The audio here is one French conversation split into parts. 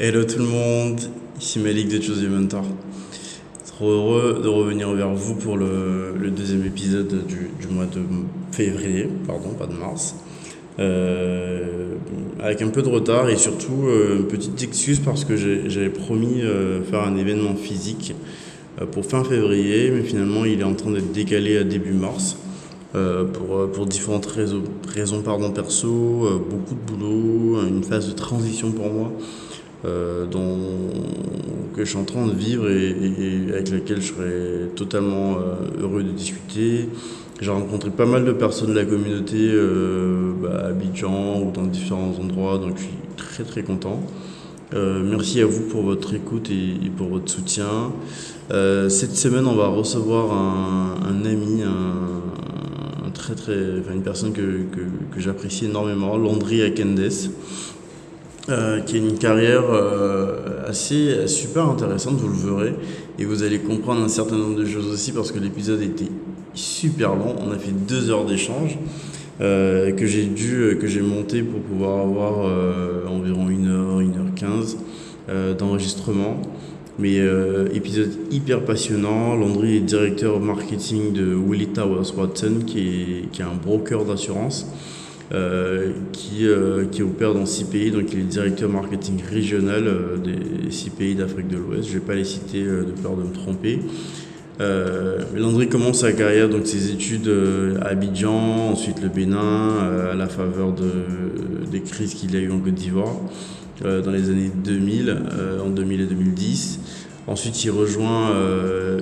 Hello tout le monde, ici Malik de Choose Your Mentor. Trop heureux de revenir vers vous pour le, deuxième épisode du, mois de février, pardon, pas de mars. Euh, avec un peu de retard et surtout euh, une petite excuse parce que j'avais promis euh, faire un événement physique pour fin février, mais finalement il est en train d'être décalé à début mars. Pour, pour différentes raisons, pardon, perso, beaucoup de boulot, une phase de transition pour moi euh, dont, que je suis en train de vivre et, avec laquelle je serais totalement euh, heureux de discuter. J'ai rencontré pas mal de personnes de la communauté euh, bah, à Abidjan ou dans différents endroits, donc je suis très très content. Euh, merci à vous pour votre écoute et, pour votre soutien. Euh, cette semaine, on va recevoir un, ami, un, très très, une personne que, que, que j'apprécie énormément, Landry Akendes, euh, qui a une carrière euh, assez super intéressante, vous le verrez, et vous allez comprendre un certain nombre de choses aussi parce que l'épisode était super long. On a fait deux heures d'échange. Euh, que j'ai dû, que j'ai monté pour pouvoir avoir euh, environ une heure, une heure quinze euh, d'enregistrement. Mais euh, épisode hyper passionnant. Landry est directeur marketing de Willie Towers Watson, qui est, qui est un broker d'assurance. Euh, qui, euh, qui opère dans six pays, donc il est directeur marketing régional euh, des six pays d'Afrique de l'Ouest. Je ne vais pas les citer de peur de me tromper. Euh, Landry commence sa carrière, donc ses études à Abidjan, ensuite le Bénin, à la faveur de, des crises qu'il a eues en Côte d'Ivoire dans les années 2000, en 2000 et 2010. Ensuite, il rejoint,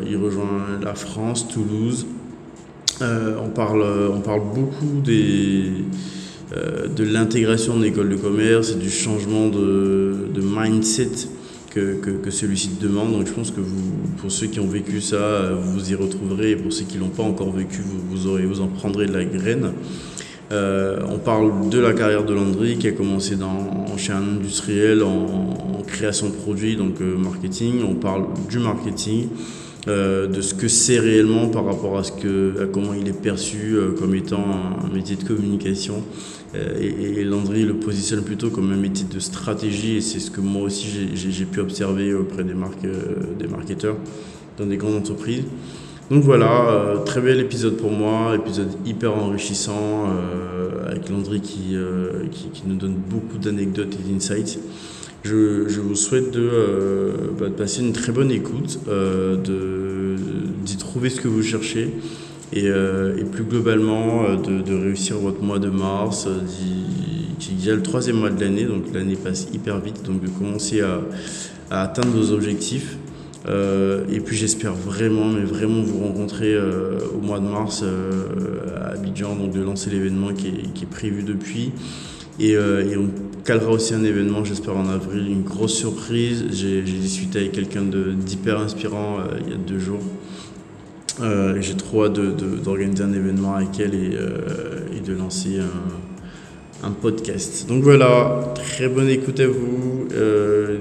il rejoint la France, Toulouse, on, parle, on parle beaucoup des, de l'intégration de l'école de commerce et du changement de, de mindset que, que, que celui-ci demande. Donc je pense que vous, pour ceux qui ont vécu ça, vous vous y retrouverez. Et pour ceux qui l'ont pas encore vécu, vous, vous, aurez, vous en prendrez de la graine. Euh, on parle de la carrière de Landry qui a commencé dans, chez un industriel en, création de produits, donc euh, marketing. On parle du marketing. Euh, de ce que c'est réellement par rapport à ce que à comment il est perçu euh, comme étant un, métier de communication. Euh, et, et, Landry le positionne plutôt comme un métier de stratégie et c'est ce que moi aussi j'ai pu observer auprès des marques des marketeurs dans des grandes entreprises. Donc voilà très bel épisode pour moi épisode hyper enrichissant avec Landry qui, qui, qui nous donne beaucoup d'anecdotes et d'insights je, vous souhaite de, euh, bah, de, passer une très bonne écoute, euh, d'y trouver ce que vous cherchez et, euh, et plus globalement de, de, réussir votre mois de mars, qui est le troisième mois de l'année, donc l'année passe hyper vite, donc de commencer à, à atteindre vos objectifs. Et puis j'espère vraiment, mais vraiment vous rencontrer au mois de mars à Abidjan, donc de lancer l'événement qui est, qui est, prévu depuis. Et, et calera aussi un événement, j'espère en avril, une grosse surprise. J'ai discuté avec quelqu'un d'hyper inspirant euh, il y a deux jours. Euh, J'ai trop hâte d'organiser un événement avec elle et, euh, et de lancer un, un, podcast. Donc voilà, très bonne écoute à vous,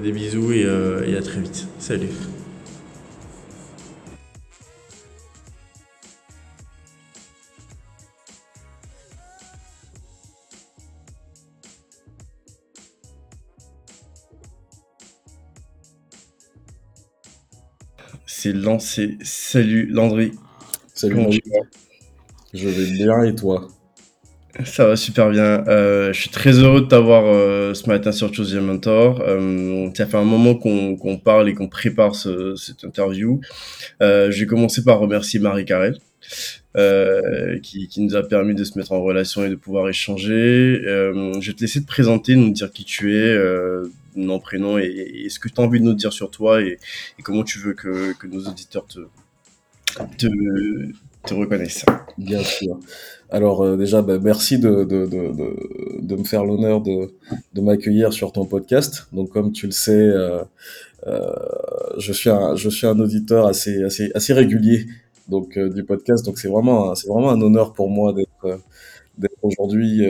des bisous et à très vite. Salut C'est lancé. Salut Landry. Salut Comment tu vas? Je vais bien et toi? Ça va super bien. Euh, je suis très heureux de t'avoir euh, ce matin sur Choose Mentor. Euh, ça fait un moment qu'on qu parle et qu'on prépare ce, cette interview. Je vais commencer par remercier Marie Carrel. Euh, qui, qui, nous a permis de se mettre en relation et de pouvoir échanger. Euh, je vais te laisser te présenter, nous dire qui tu es, nom, prénom et, ce que tu as envie de nous dire sur toi et, comment tu veux que, que, nos auditeurs te, te, reconnaissent. Bien sûr. Alors euh, déjà, bah, merci de, de, de, de, me faire l'honneur de, m'accueillir sur ton podcast. Donc comme tu le sais, euh, euh, je, suis un, je suis un auditeur assez, assez, assez régulier donc, du podcast. Donc c'est vraiment, c'est vraiment un honneur pour moi d'être aujourd'hui,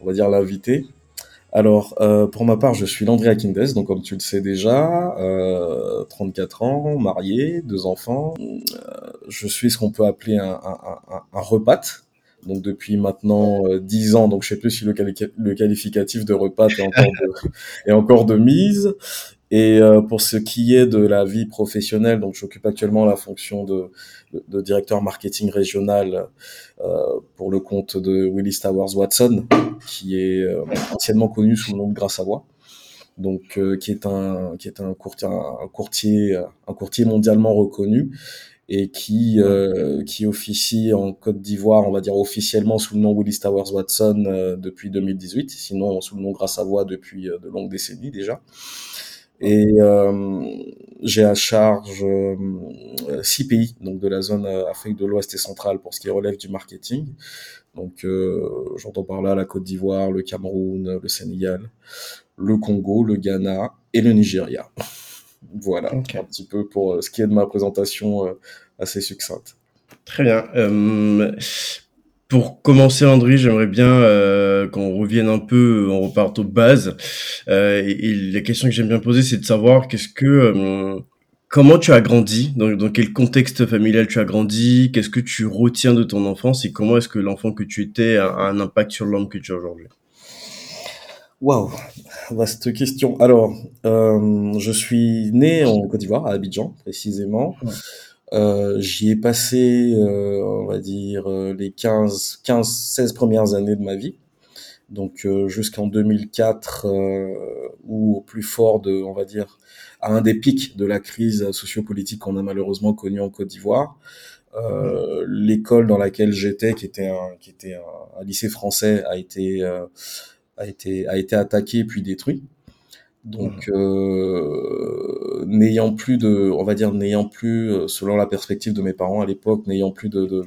on va dire, l'invité. Alors, euh, pour ma part, je suis Landry Akindes, donc comme tu le sais déjà, euh, 34 ans, marié, deux enfants. Euh, je suis ce qu'on peut appeler un, un, un, un repat, donc depuis maintenant euh, 10 ans, donc je sais plus si le, quali le qualificatif de repat est encore de, est encore de mise. Et euh, pour ce qui est de la vie professionnelle, donc j'occupe actuellement la fonction de, de, directeur marketing régional euh, pour le compte de Willis Towers Watson, qui est euh, anciennement connu sous le nom de Grâce à Voix, donc euh, qui est un qui est un courtier un courtier un courtier mondialement reconnu et qui euh, qui officie en Côte d'Ivoire, on va dire officiellement sous le nom Willis Towers Watson euh, depuis 2018, sinon sous le nom Grâce à Voix depuis de longues décennies déjà. Et euh, j'ai à charge euh, six pays, donc de la zone euh, Afrique de l'Ouest et centrale pour ce qui relève du marketing. Donc euh, j'entends par là la Côte d'Ivoire, le Cameroun, le Sénégal, le Congo, le Ghana et le Nigeria. Voilà, un petit peu pour ce qui est de ma présentation assez succincte. Très bien. Euh, pour commencer, André, j'aimerais bien euh, qu'on revienne un peu, on reparte aux bases. Euh, et, et la question que j'aime bien poser, c'est de savoir qu'est-ce que, euh, comment tu as grandi, dans, dans quel contexte familial tu as grandi, qu'est-ce que tu retiens de ton enfance et comment est-ce que l'enfant que tu étais a, a un impact sur l'homme que tu es aujourd'hui? Waouh, vaste question. Alors, euh, je suis né en Côte d'Ivoire, à Abidjan précisément. Ouais. Euh, j'y ai passé, euh, on va dire, euh, les 15, 15, 16 premières années de ma vie. Donc euh, jusqu'en 2004, euh, où au plus fort de, on va dire, à un des pics de la crise sociopolitique qu'on a malheureusement connue en Côte d'Ivoire, euh, l'école dans laquelle j'étais, qui était un, qui était un, un lycée français, a été, euh, a été, a été attaqué puis détruit. Donc, euh, n'ayant plus de, on va dire, n'ayant plus, euh, selon la perspective de mes parents à l'époque, n'ayant plus de, de,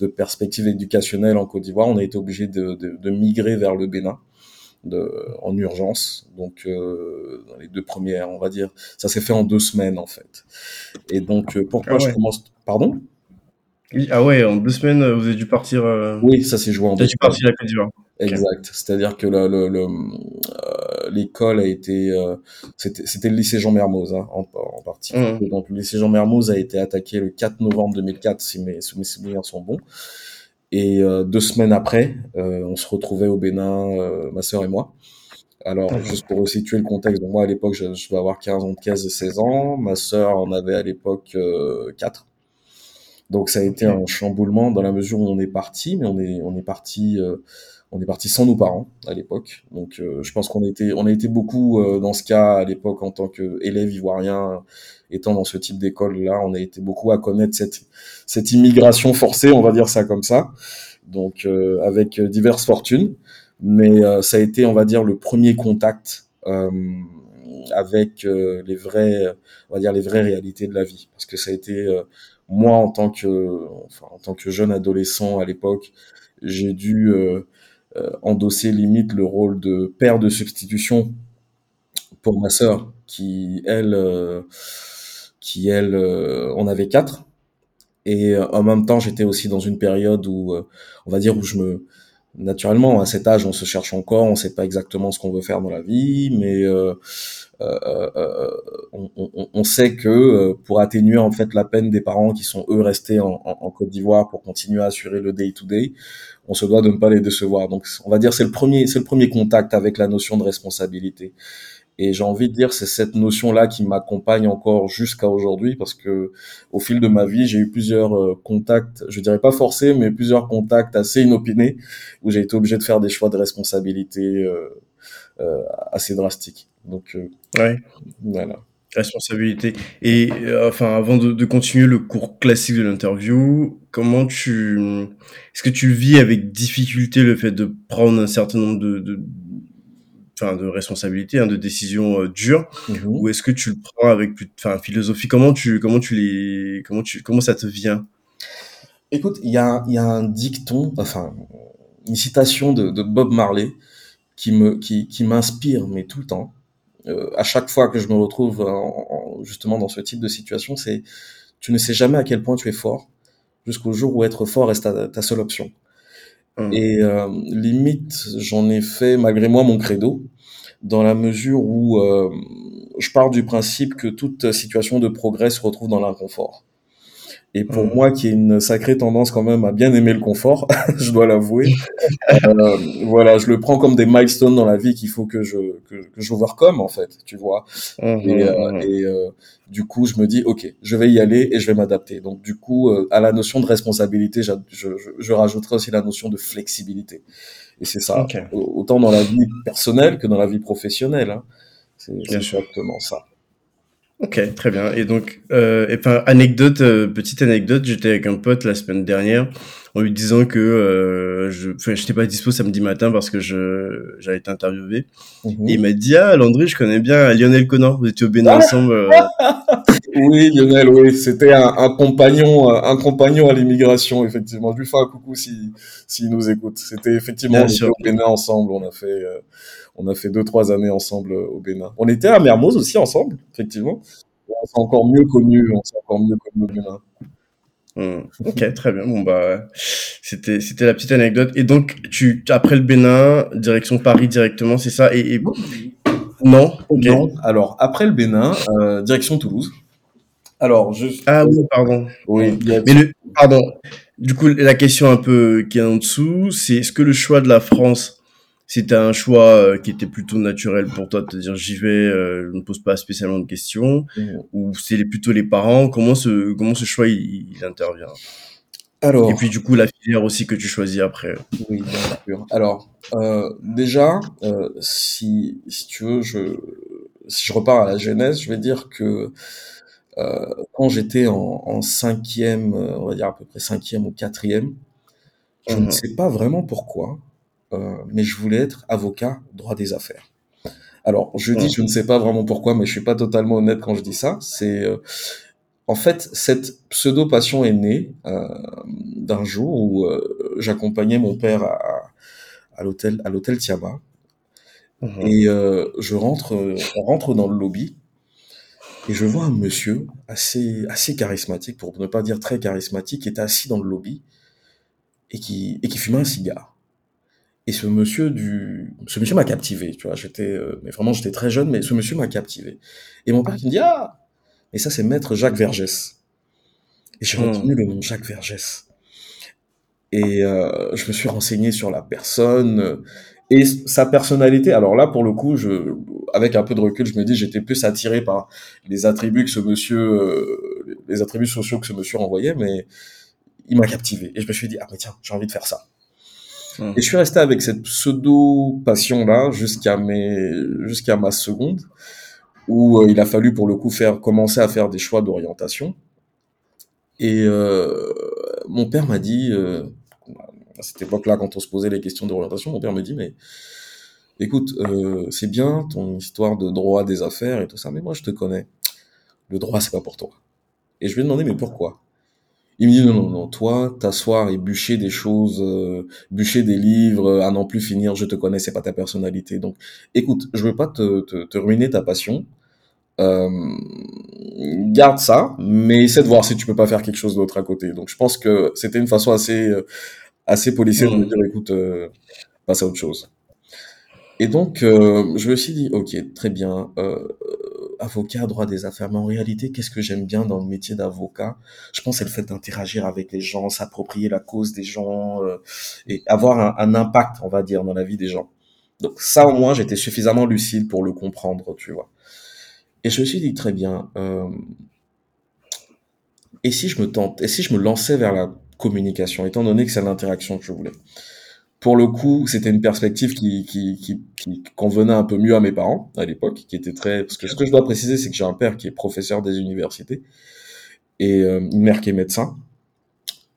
de perspective éducationnelle en Côte d'Ivoire, on a été obligé de, de, de migrer vers le Bénin de, en urgence. Donc, euh, dans les deux premières, on va dire, ça s'est fait en deux semaines en fait. Et donc, euh, pourquoi Ah je commence, pardon? Oui, Ah ouais, en deux semaines, vous avez dû partir. Euh... Oui, ça s'est joué en deux dû semaines. partir à la Côte d'Ivoire. Exact. C'est-à-dire que le, le, le, l'école a été, euh, c'était, le lycée Jean Mermoz hein, en, en particulier. Mhm. Donc le lycée Jean Mermoz a été attaqué le 4 novembre 2004, si mes, si mes souvenirs sont bons. Et euh, deux semaines après, euh, on se retrouvait au Bénin, ma sœur et moi. Alors, Mhm. juste pour resituer le contexte, donc moi à l'époque, je, je avoir 15 ans, 15 et 16 ans. Ma sœur en avait à l'époque euh, 4. Donc ça a été Ok. un chamboulement dans la mesure où on est parti, mais on est on est parti on est parti sans nos parents à l'époque. Donc euh, je pense qu'on a été on a été beaucoup euh, dans ce cas à l'époque en tant qu'élève ivoirien étant dans ce type d'école là, on a été beaucoup à connaître cette cette immigration forcée, on va dire ça comme ça. Donc euh, avec diverses fortunes, mais ça a été on va dire le premier contact avec les vrais on va dire les vraies réalités de la vie parce que ça a été moi en tant que enfin en tant que jeune adolescent à l'époque j'ai dû endosser limite le rôle de père de substitution pour ma sœur qui elle euh, qui elle euh, on avait quatre. Et euh, en même temps j'étais aussi dans une période où euh, on va dire où je me naturellement à cet âge on se cherche encore on sait pas exactement ce qu'on veut faire dans la vie mais euh, euh, euh, euh, on, on, on sait que euh, pour atténuer en fait la peine des parents qui sont eux restés en, en, en Côte d'Ivoire pour continuer à assurer le day to day, on se doit de ne pas les décevoir. Donc on va dire c'est le premier c'est le premier contact avec la notion de responsabilité. Et j'ai envie de dire c'est cette notion là qui m'accompagne encore jusqu'à aujourd'hui parce que au fil de ma vie j'ai eu plusieurs euh, contacts, je dirais pas forcés mais plusieurs contacts assez inopinés où j'ai été obligé de faire des choix de responsabilité euh, euh, assez drastiques. Donc euh, Ouais. voilà. Responsabilité. Et euh, enfin, avant de, de continuer le cours classique de l'interview, comment tu, est-ce que tu vis avec difficulté le fait de prendre un certain nombre de, de, enfin, de responsabilités, hein, de décisions euh, dures, Mhm. ou est-ce que tu le prends avec plus, de- enfin, philosophie? Comment tu, comment tu les, comment tu, comment ça te vient? Écoute, il y a, y a un dicton, enfin, une citation de, de Bob Marley qui me, qui, qui m'inspire, mais tout le temps. Euh, à chaque fois que je me retrouve en- en- justement dans ce type de situation, c'est tu ne sais jamais à quel point tu es fort jusqu'au jour où être fort reste ta, ta seule option. Hum, Et euh, limite, j'en ai fait malgré moi mon credo, dans la mesure où euh, je pars du principe que toute situation de progrès se retrouve dans l'inconfort. Et pour moi, qui ai une sacrée tendance quand même à bien aimer le confort, je dois l'avouer, euh, voilà, je le prends comme des milestones dans la vie qu'il faut que je que, que j'overcome en fait, tu vois. Mhm, Et, euh, et euh, du coup, je me dis, ok, je vais y aller et je vais m'adapter. Donc du coup, euh, à la notion de responsabilité, je, je, je rajouterai aussi la notion de flexibilité. Et c'est ça, Ok, au- autant dans la vie personnelle que dans la vie professionnelle. Hein. C'est exactement ça. Ok, très bien. Et donc, euh, et enfin, anecdote, euh, petite anecdote, j'étais avec un pote la semaine dernière en lui disant que euh, je, enfin, j'étais pas dispo samedi matin parce que je j'allais être interviewé. Mhm. Et il m'a dit ah Landry, je connais bien Lionel Connor. Vous étiez au Bénin Ah, ensemble. euh. Oui, Lionel, oui, c'était un, un compagnon, un compagnon à l'immigration, effectivement. Je lui fais un coucou si, s'il nous écoute. C'était effectivement, Bien on était au Bénin ensemble. On a fait, euh, on a fait deux, trois années ensemble euh, au Bénin. On était à Mermoz aussi ensemble, effectivement. Et on s'est encore mieux connus, on s'est encore mieux connus au Bénin. Hmm. Ok, très bien. Bon bah, c'était c'était la petite anecdote. Et donc, tu après le Bénin, direction Paris directement, c'est ça? Et, et- non. Non? Alors, après le Bénin, euh, direction Toulouse. Alors, je, Ah oui, pardon. oui, il y a- Mais le, pardon. Du coup, la question un peu qui est en dessous, c'est est-ce que le choix de la France, c'était un choix euh, qui était plutôt naturel pour toi, de te dire j'y vais, euh, je ne pose pas spécialement de questions, ou c'est plutôt les parents? Comment ce comment ce choix il, il intervient? Alors, Et puis du coup la filière aussi que tu choisis après. Oui, bien sûr. Alors, euh, déjà, euh, si, si tu veux, je, si je repars à la genèse, je vais dire que euh, quand j'étais en, en cinquième, on va dire à peu près cinquième ou quatrième, je ne Mhm. sais pas vraiment pourquoi, mais je voulais être avocat droit des affaires. Alors, je dis je ne sais pas vraiment pourquoi, mais je suis pas totalement honnête quand je dis ça. C'est euh, en fait cette pseudo passion est née euh, d'un jour où euh, j'accompagnais mon père à, à l'hôtel à l'hôtel Tiama Mhm. et euh, je rentre euh, on rentre dans le lobby et je vois un monsieur assez assez charismatique pour ne pas dire très charismatique qui était assis dans le lobby et qui et qui fumait un cigare. Et ce monsieur du ce monsieur m'a captivé, tu vois, j'étais euh, mais vraiment j'étais très jeune mais ce monsieur m'a captivé. Et mon père qui me dit ah mais ça c'est maître Jacques Vergès. Et j'ai Mhm. retenu le nom Jacques Vergès. Et euh, je me suis renseigné sur la personne euh, et sa personnalité. Alors là, pour le coup, je, avec un peu de recul, je me dis j'étais plus attiré par les attributs que ce monsieur, euh, les attributs sociaux que ce monsieur renvoyait, mais il m'a captivé. Et je me suis dit ah mais tiens, j'ai envie de faire ça. Mhm. Et je suis resté avec cette pseudo passion là jusqu'à mes, jusqu'à ma seconde, où euh, il a fallu pour le coup faire commencer à faire des choix d'orientation. Et euh, mon père m'a dit, euh, à cette époque-là, quand on se posait les questions d'orientation, mon père me dit, mais écoute, euh, c'est bien ton histoire de droit des affaires et tout ça, mais moi je te connais. Le droit, c'est pas pour toi. Et je lui ai demandé, mais pourquoi? Il me dit, non, non, non, toi, t'asseoir et bûcher des choses, euh, bûcher des livres, euh, à n'en plus finir, je te connais, c'est pas ta personnalité. Donc, écoute, je veux pas te, te, te ruiner ta passion. Euh, garde ça, mais essaie de voir si tu peux pas faire quelque chose d'autre à côté. Donc, je pense que c'était une façon assez, euh, assez policière de me dire, écoute, euh, passe à autre chose. Et donc, euh, je me suis dit, ok, très bien, euh, avocat, droit des affaires, mais en réalité, qu'est-ce que j'aime bien dans le métier d'avocat? Je pense c'est le fait d'interagir avec les gens, s'approprier la cause des gens euh, et avoir un, un impact, on va dire, dans la vie des gens. Donc ça, au moins, j'étais suffisamment lucide pour le comprendre, tu vois. Et je me suis dit, très bien, euh, et si je me tente, et si je me lançais vers la communication, étant donné que c'est l'interaction que je voulais? Pour le coup, c'était une perspective qui, qui, qui, qui convenait un peu mieux à mes parents à l'époque, qui était très. Parce que ce que je dois préciser, c'est que j'ai un père qui est professeur des universités et euh, une mère qui est médecin.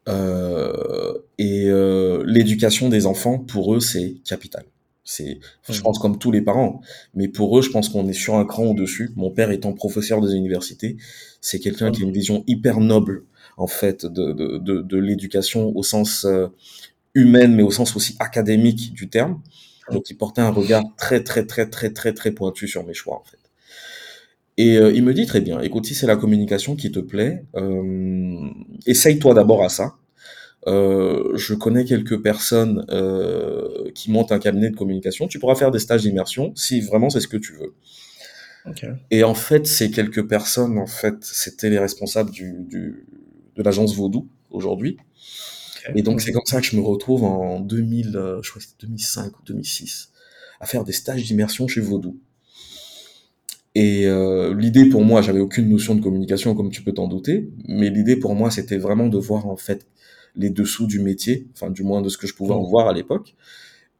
Euh, et euh, l'éducation des enfants, pour eux, c'est capital. C'est, je Mhm. pense, comme tous les parents. Mais pour eux, je pense qu'on est sur un cran au-dessus. Mon père étant professeur des universités, c'est quelqu'un qui a une vision hyper noble, en fait, de, de, de, de l'éducation au sens euh, humaine, mais au sens aussi académique du terme. Donc, il portait un regard très, très, très, très, très, très pointu sur mes choix, en fait. Et euh, il me dit très bien, écoute, si c'est la communication qui te plaît, euh, essaye-toi d'abord à ça. Euh, je connais quelques personnes euh, qui montent un cabinet de communication. Tu pourras faire des stages d'immersion si vraiment c'est ce que tu veux. Ok. Et en fait, ces quelques personnes, en fait, c'était les responsables du, du, de l'agence Vaudou aujourd'hui. Et donc, c'est comme ça que je me retrouve en 2000, euh, je crois que c'était 2005 ou 2006, à faire des stages d'immersion chez Vaudou. Et euh, l'idée pour moi, j'avais aucune notion de communication, comme tu peux t'en douter, mais l'idée pour moi, c'était vraiment de voir en fait les dessous du métier, enfin du moins de ce que je pouvais en voir à l'époque,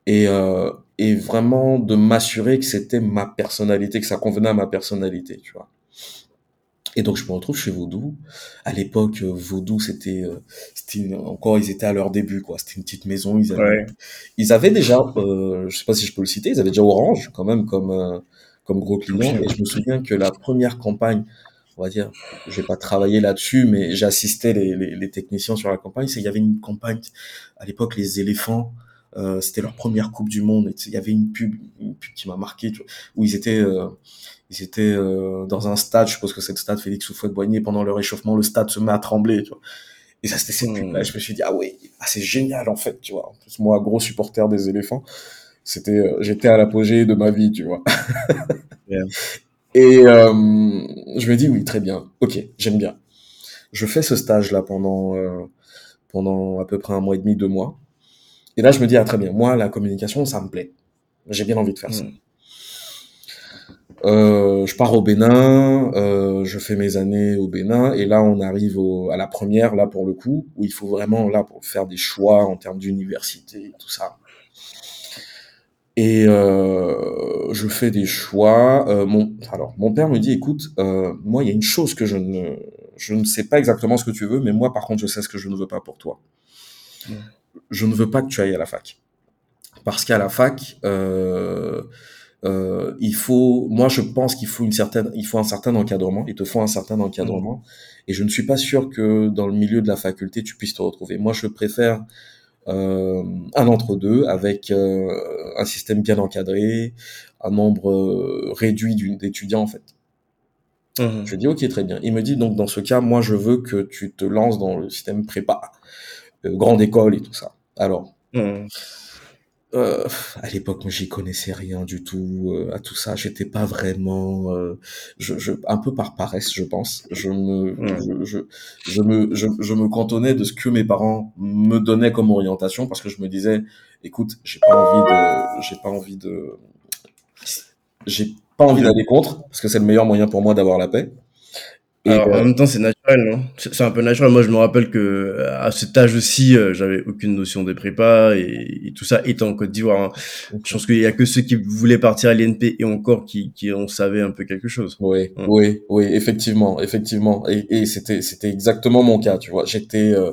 et, euh, et vraiment de m'assurer que c'était ma personnalité, que ça convenait à ma personnalité, tu vois. Et donc je me retrouve chez Vaudou. À l'époque, euh, Vaudou, c'était, euh, c'était encore, ils étaient à leur début, quoi. C'était une petite maison. Ils avaient, Ouais. ils avaient déjà, euh, je sais pas si je peux le citer, ils avaient déjà Orange quand même comme euh, comme gros client. Et je me souviens que la première campagne, on va dire, j'ai pas travaillé là-dessus, mais j'assistais les, les, les techniciens sur la campagne. C'est il y avait une campagne à l'époque, les éléphants. Euh, c'était leur première Coupe du Monde. Il y avait une pub, une pub qui m'a marqué, tu vois, où ils étaient, euh, ils étaient euh, dans un stade. Je suppose que c'est le stade Félix Houphouët-Boigny. Pendant leur échauffement, le stade se met à trembler. Tu vois. Et ça, c'était cette Hmm. pub-là. Je me suis dit, ah ouais, ah, c'est génial en fait, tu vois. En plus, moi, gros supporter des éléphants, c'était, euh, j'étais à l'apogée de ma vie, tu vois. Yeah. Et euh, je me dis, oui, très bien, ok, j'aime bien. Je fais ce stage-là pendant, euh, pendant à peu près un mois et demi, deux mois. Et là, je me dis, ah très bien, moi, la communication, ça me plaît. J'ai bien envie de faire ça. Euh, je pars au Bénin, euh, je fais mes années au Bénin, et là on arrive au, à la première, là pour le coup, où il faut vraiment là pour faire des choix en termes d'université et tout ça. Et euh, je fais des choix. Euh, mon, alors mon père me dit, écoute, euh, moi il y a une chose que je ne, je ne sais pas exactement ce que tu veux, mais moi par contre je sais ce que je ne veux pas pour toi. Je ne veux pas que tu ailles à la fac, parce qu'à la fac, euh, euh, il faut, moi je pense qu'il faut une certaine, il faut un certain encadrement. Il te faut un certain encadrement, et je ne suis pas sûr que dans le milieu de la faculté tu puisses te retrouver. Moi je préfère euh, un entre-deux avec euh, un système bien encadré, un nombre réduit d'étudiants en fait. Mhm. Je dis ok très bien. Il me dit donc dans ce cas moi je veux que tu te lances dans le système prépa, grande école et tout ça. Alors Mhm. Euh, à l'époque, moi, j'y connaissais rien du tout euh, à tout ça. J'étais pas vraiment, euh, je, je, un peu par paresse, je pense. Je me, je, je, je me, je, je me cantonnais de ce que mes parents me donnaient comme orientation parce que je me disais, écoute, j'ai pas envie de, j'ai pas envie de, j'ai pas envie d'aller contre parce que c'est le meilleur moyen pour moi d'avoir la paix. Et, Alors, euh, en même temps, c'est naturel, non C'est c'est un peu naturel. Moi, je me rappelle que euh, à cet âge aussi, euh, j'avais aucune notion des prépas et, et tout ça étant en Côte d'Ivoire. hein. Je pense qu'il y a que ceux qui voulaient partir à l'INP et encore qui, qui en savaient un peu quelque chose. Oui, Mm. oui, oui, effectivement, effectivement. Et, et c'était, c'était exactement mon cas, tu vois. J'étais, euh,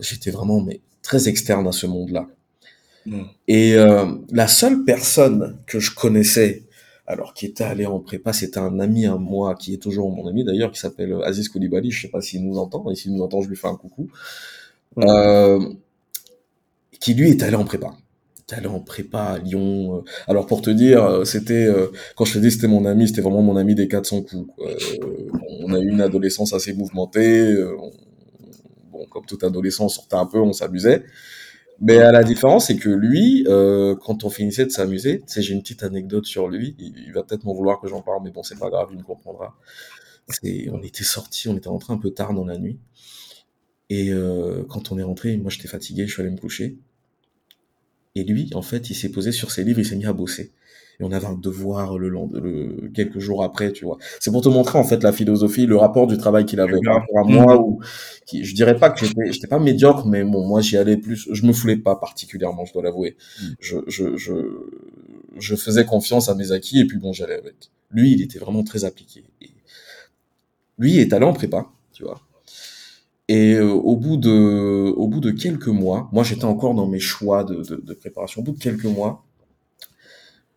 j'étais vraiment, mais très externe à ce monde-là. Et euh, la seule personne que je connaissais, alors qui était allé en prépa, c'était un ami à moi, qui est toujours mon ami d'ailleurs, qui s'appelle Aziz Koulibaly. Je sais pas s'il nous entend, et s'il nous entend, je lui fais un coucou. Euh, qui lui est allé en prépa. Est allé en prépa à Lyon. euh. Alors pour te dire, euh, c'était euh, quand je te dis c'était mon ami, c'était vraiment mon ami des 400 coups. Euh, on a eu une adolescence assez mouvementée. on- bon, comme toute adolescent, on sortait un peu, on s'amusait. Mais à la différence, c'est que lui, euh, quand on finissait de s'amuser, tu j'ai une petite anecdote sur lui. Il, va peut-être m'en vouloir que j'en parle, mais bon, c'est pas grave, il me comprendra. On était sortis, on était rentré un peu tard dans la nuit. Et euh, quand on est rentré, moi j'étais fatigué, je suis allé me coucher. Et lui, en fait, il s'est posé sur ses livres, il s'est mis à bosser. Et on avait un devoir le, le quelques jours après, tu vois. C'est pour te montrer en fait la philosophie, le rapport du travail qu'il avait par rapport à moi. Ou qui, je dirais pas que j'étais, j'étais pas médiocre, mais bon, moi j'y allais plus. Je me foulais pas particulièrement, je dois l'avouer. Mm. Je, je, je, je faisais confiance à mes acquis et puis bon, j'allais avec. Lui, il était vraiment très appliqué. Et lui il est allé en prépa, tu vois. Et euh, au bout de, au bout de quelques mois, moi j'étais encore dans mes choix de, de, de préparation. Au bout de quelques mois,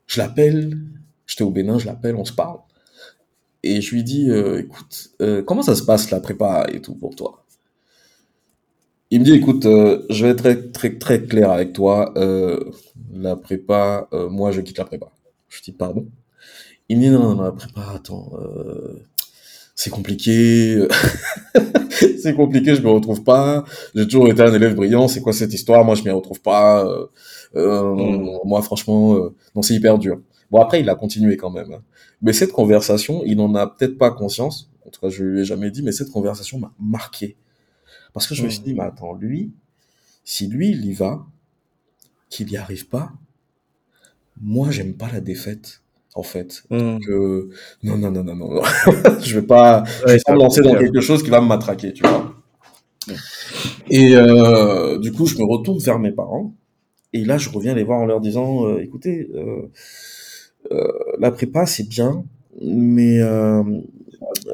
je l'appelle, j'étais au Bénin, je l'appelle, on se parle. Et je lui dis, euh, écoute, euh, comment ça se passe la prépa et tout pour toi? Il me dit, écoute, euh, je vais être très, très, très clair avec toi. la prépa, moi je quitte la prépa. Je dis, pardon? Il me dit, non, non, non, la prépa, attends, c'est compliqué. c'est compliqué, je me retrouve pas. J'ai toujours été un élève brillant. C'est quoi cette histoire? Moi, je m'y retrouve pas. Euh, euh, Mm. Moi, franchement, euh, non, c'est hyper dur. Bon, après, il a continué quand même. hein. Mais cette conversation, il n'en a peut-être pas conscience. En tout cas, je lui ai jamais dit, mais cette conversation m'a marqué Parce que je me suis Mm. dit, mais attends, lui, si lui, il y va, qu'il n'y arrive pas, moi, j'aime pas la défaite, en fait. Mm. Que, non, non, non, non, non, non. je vais pas, je vais pas me lancer dans quelque chose qui va me matraquer, tu vois. Et euh, du coup, je me retourne vers mes parents. Et là, je reviens les voir en leur disant, euh, écoutez, euh, euh, la prépa, c'est bien, mais euh,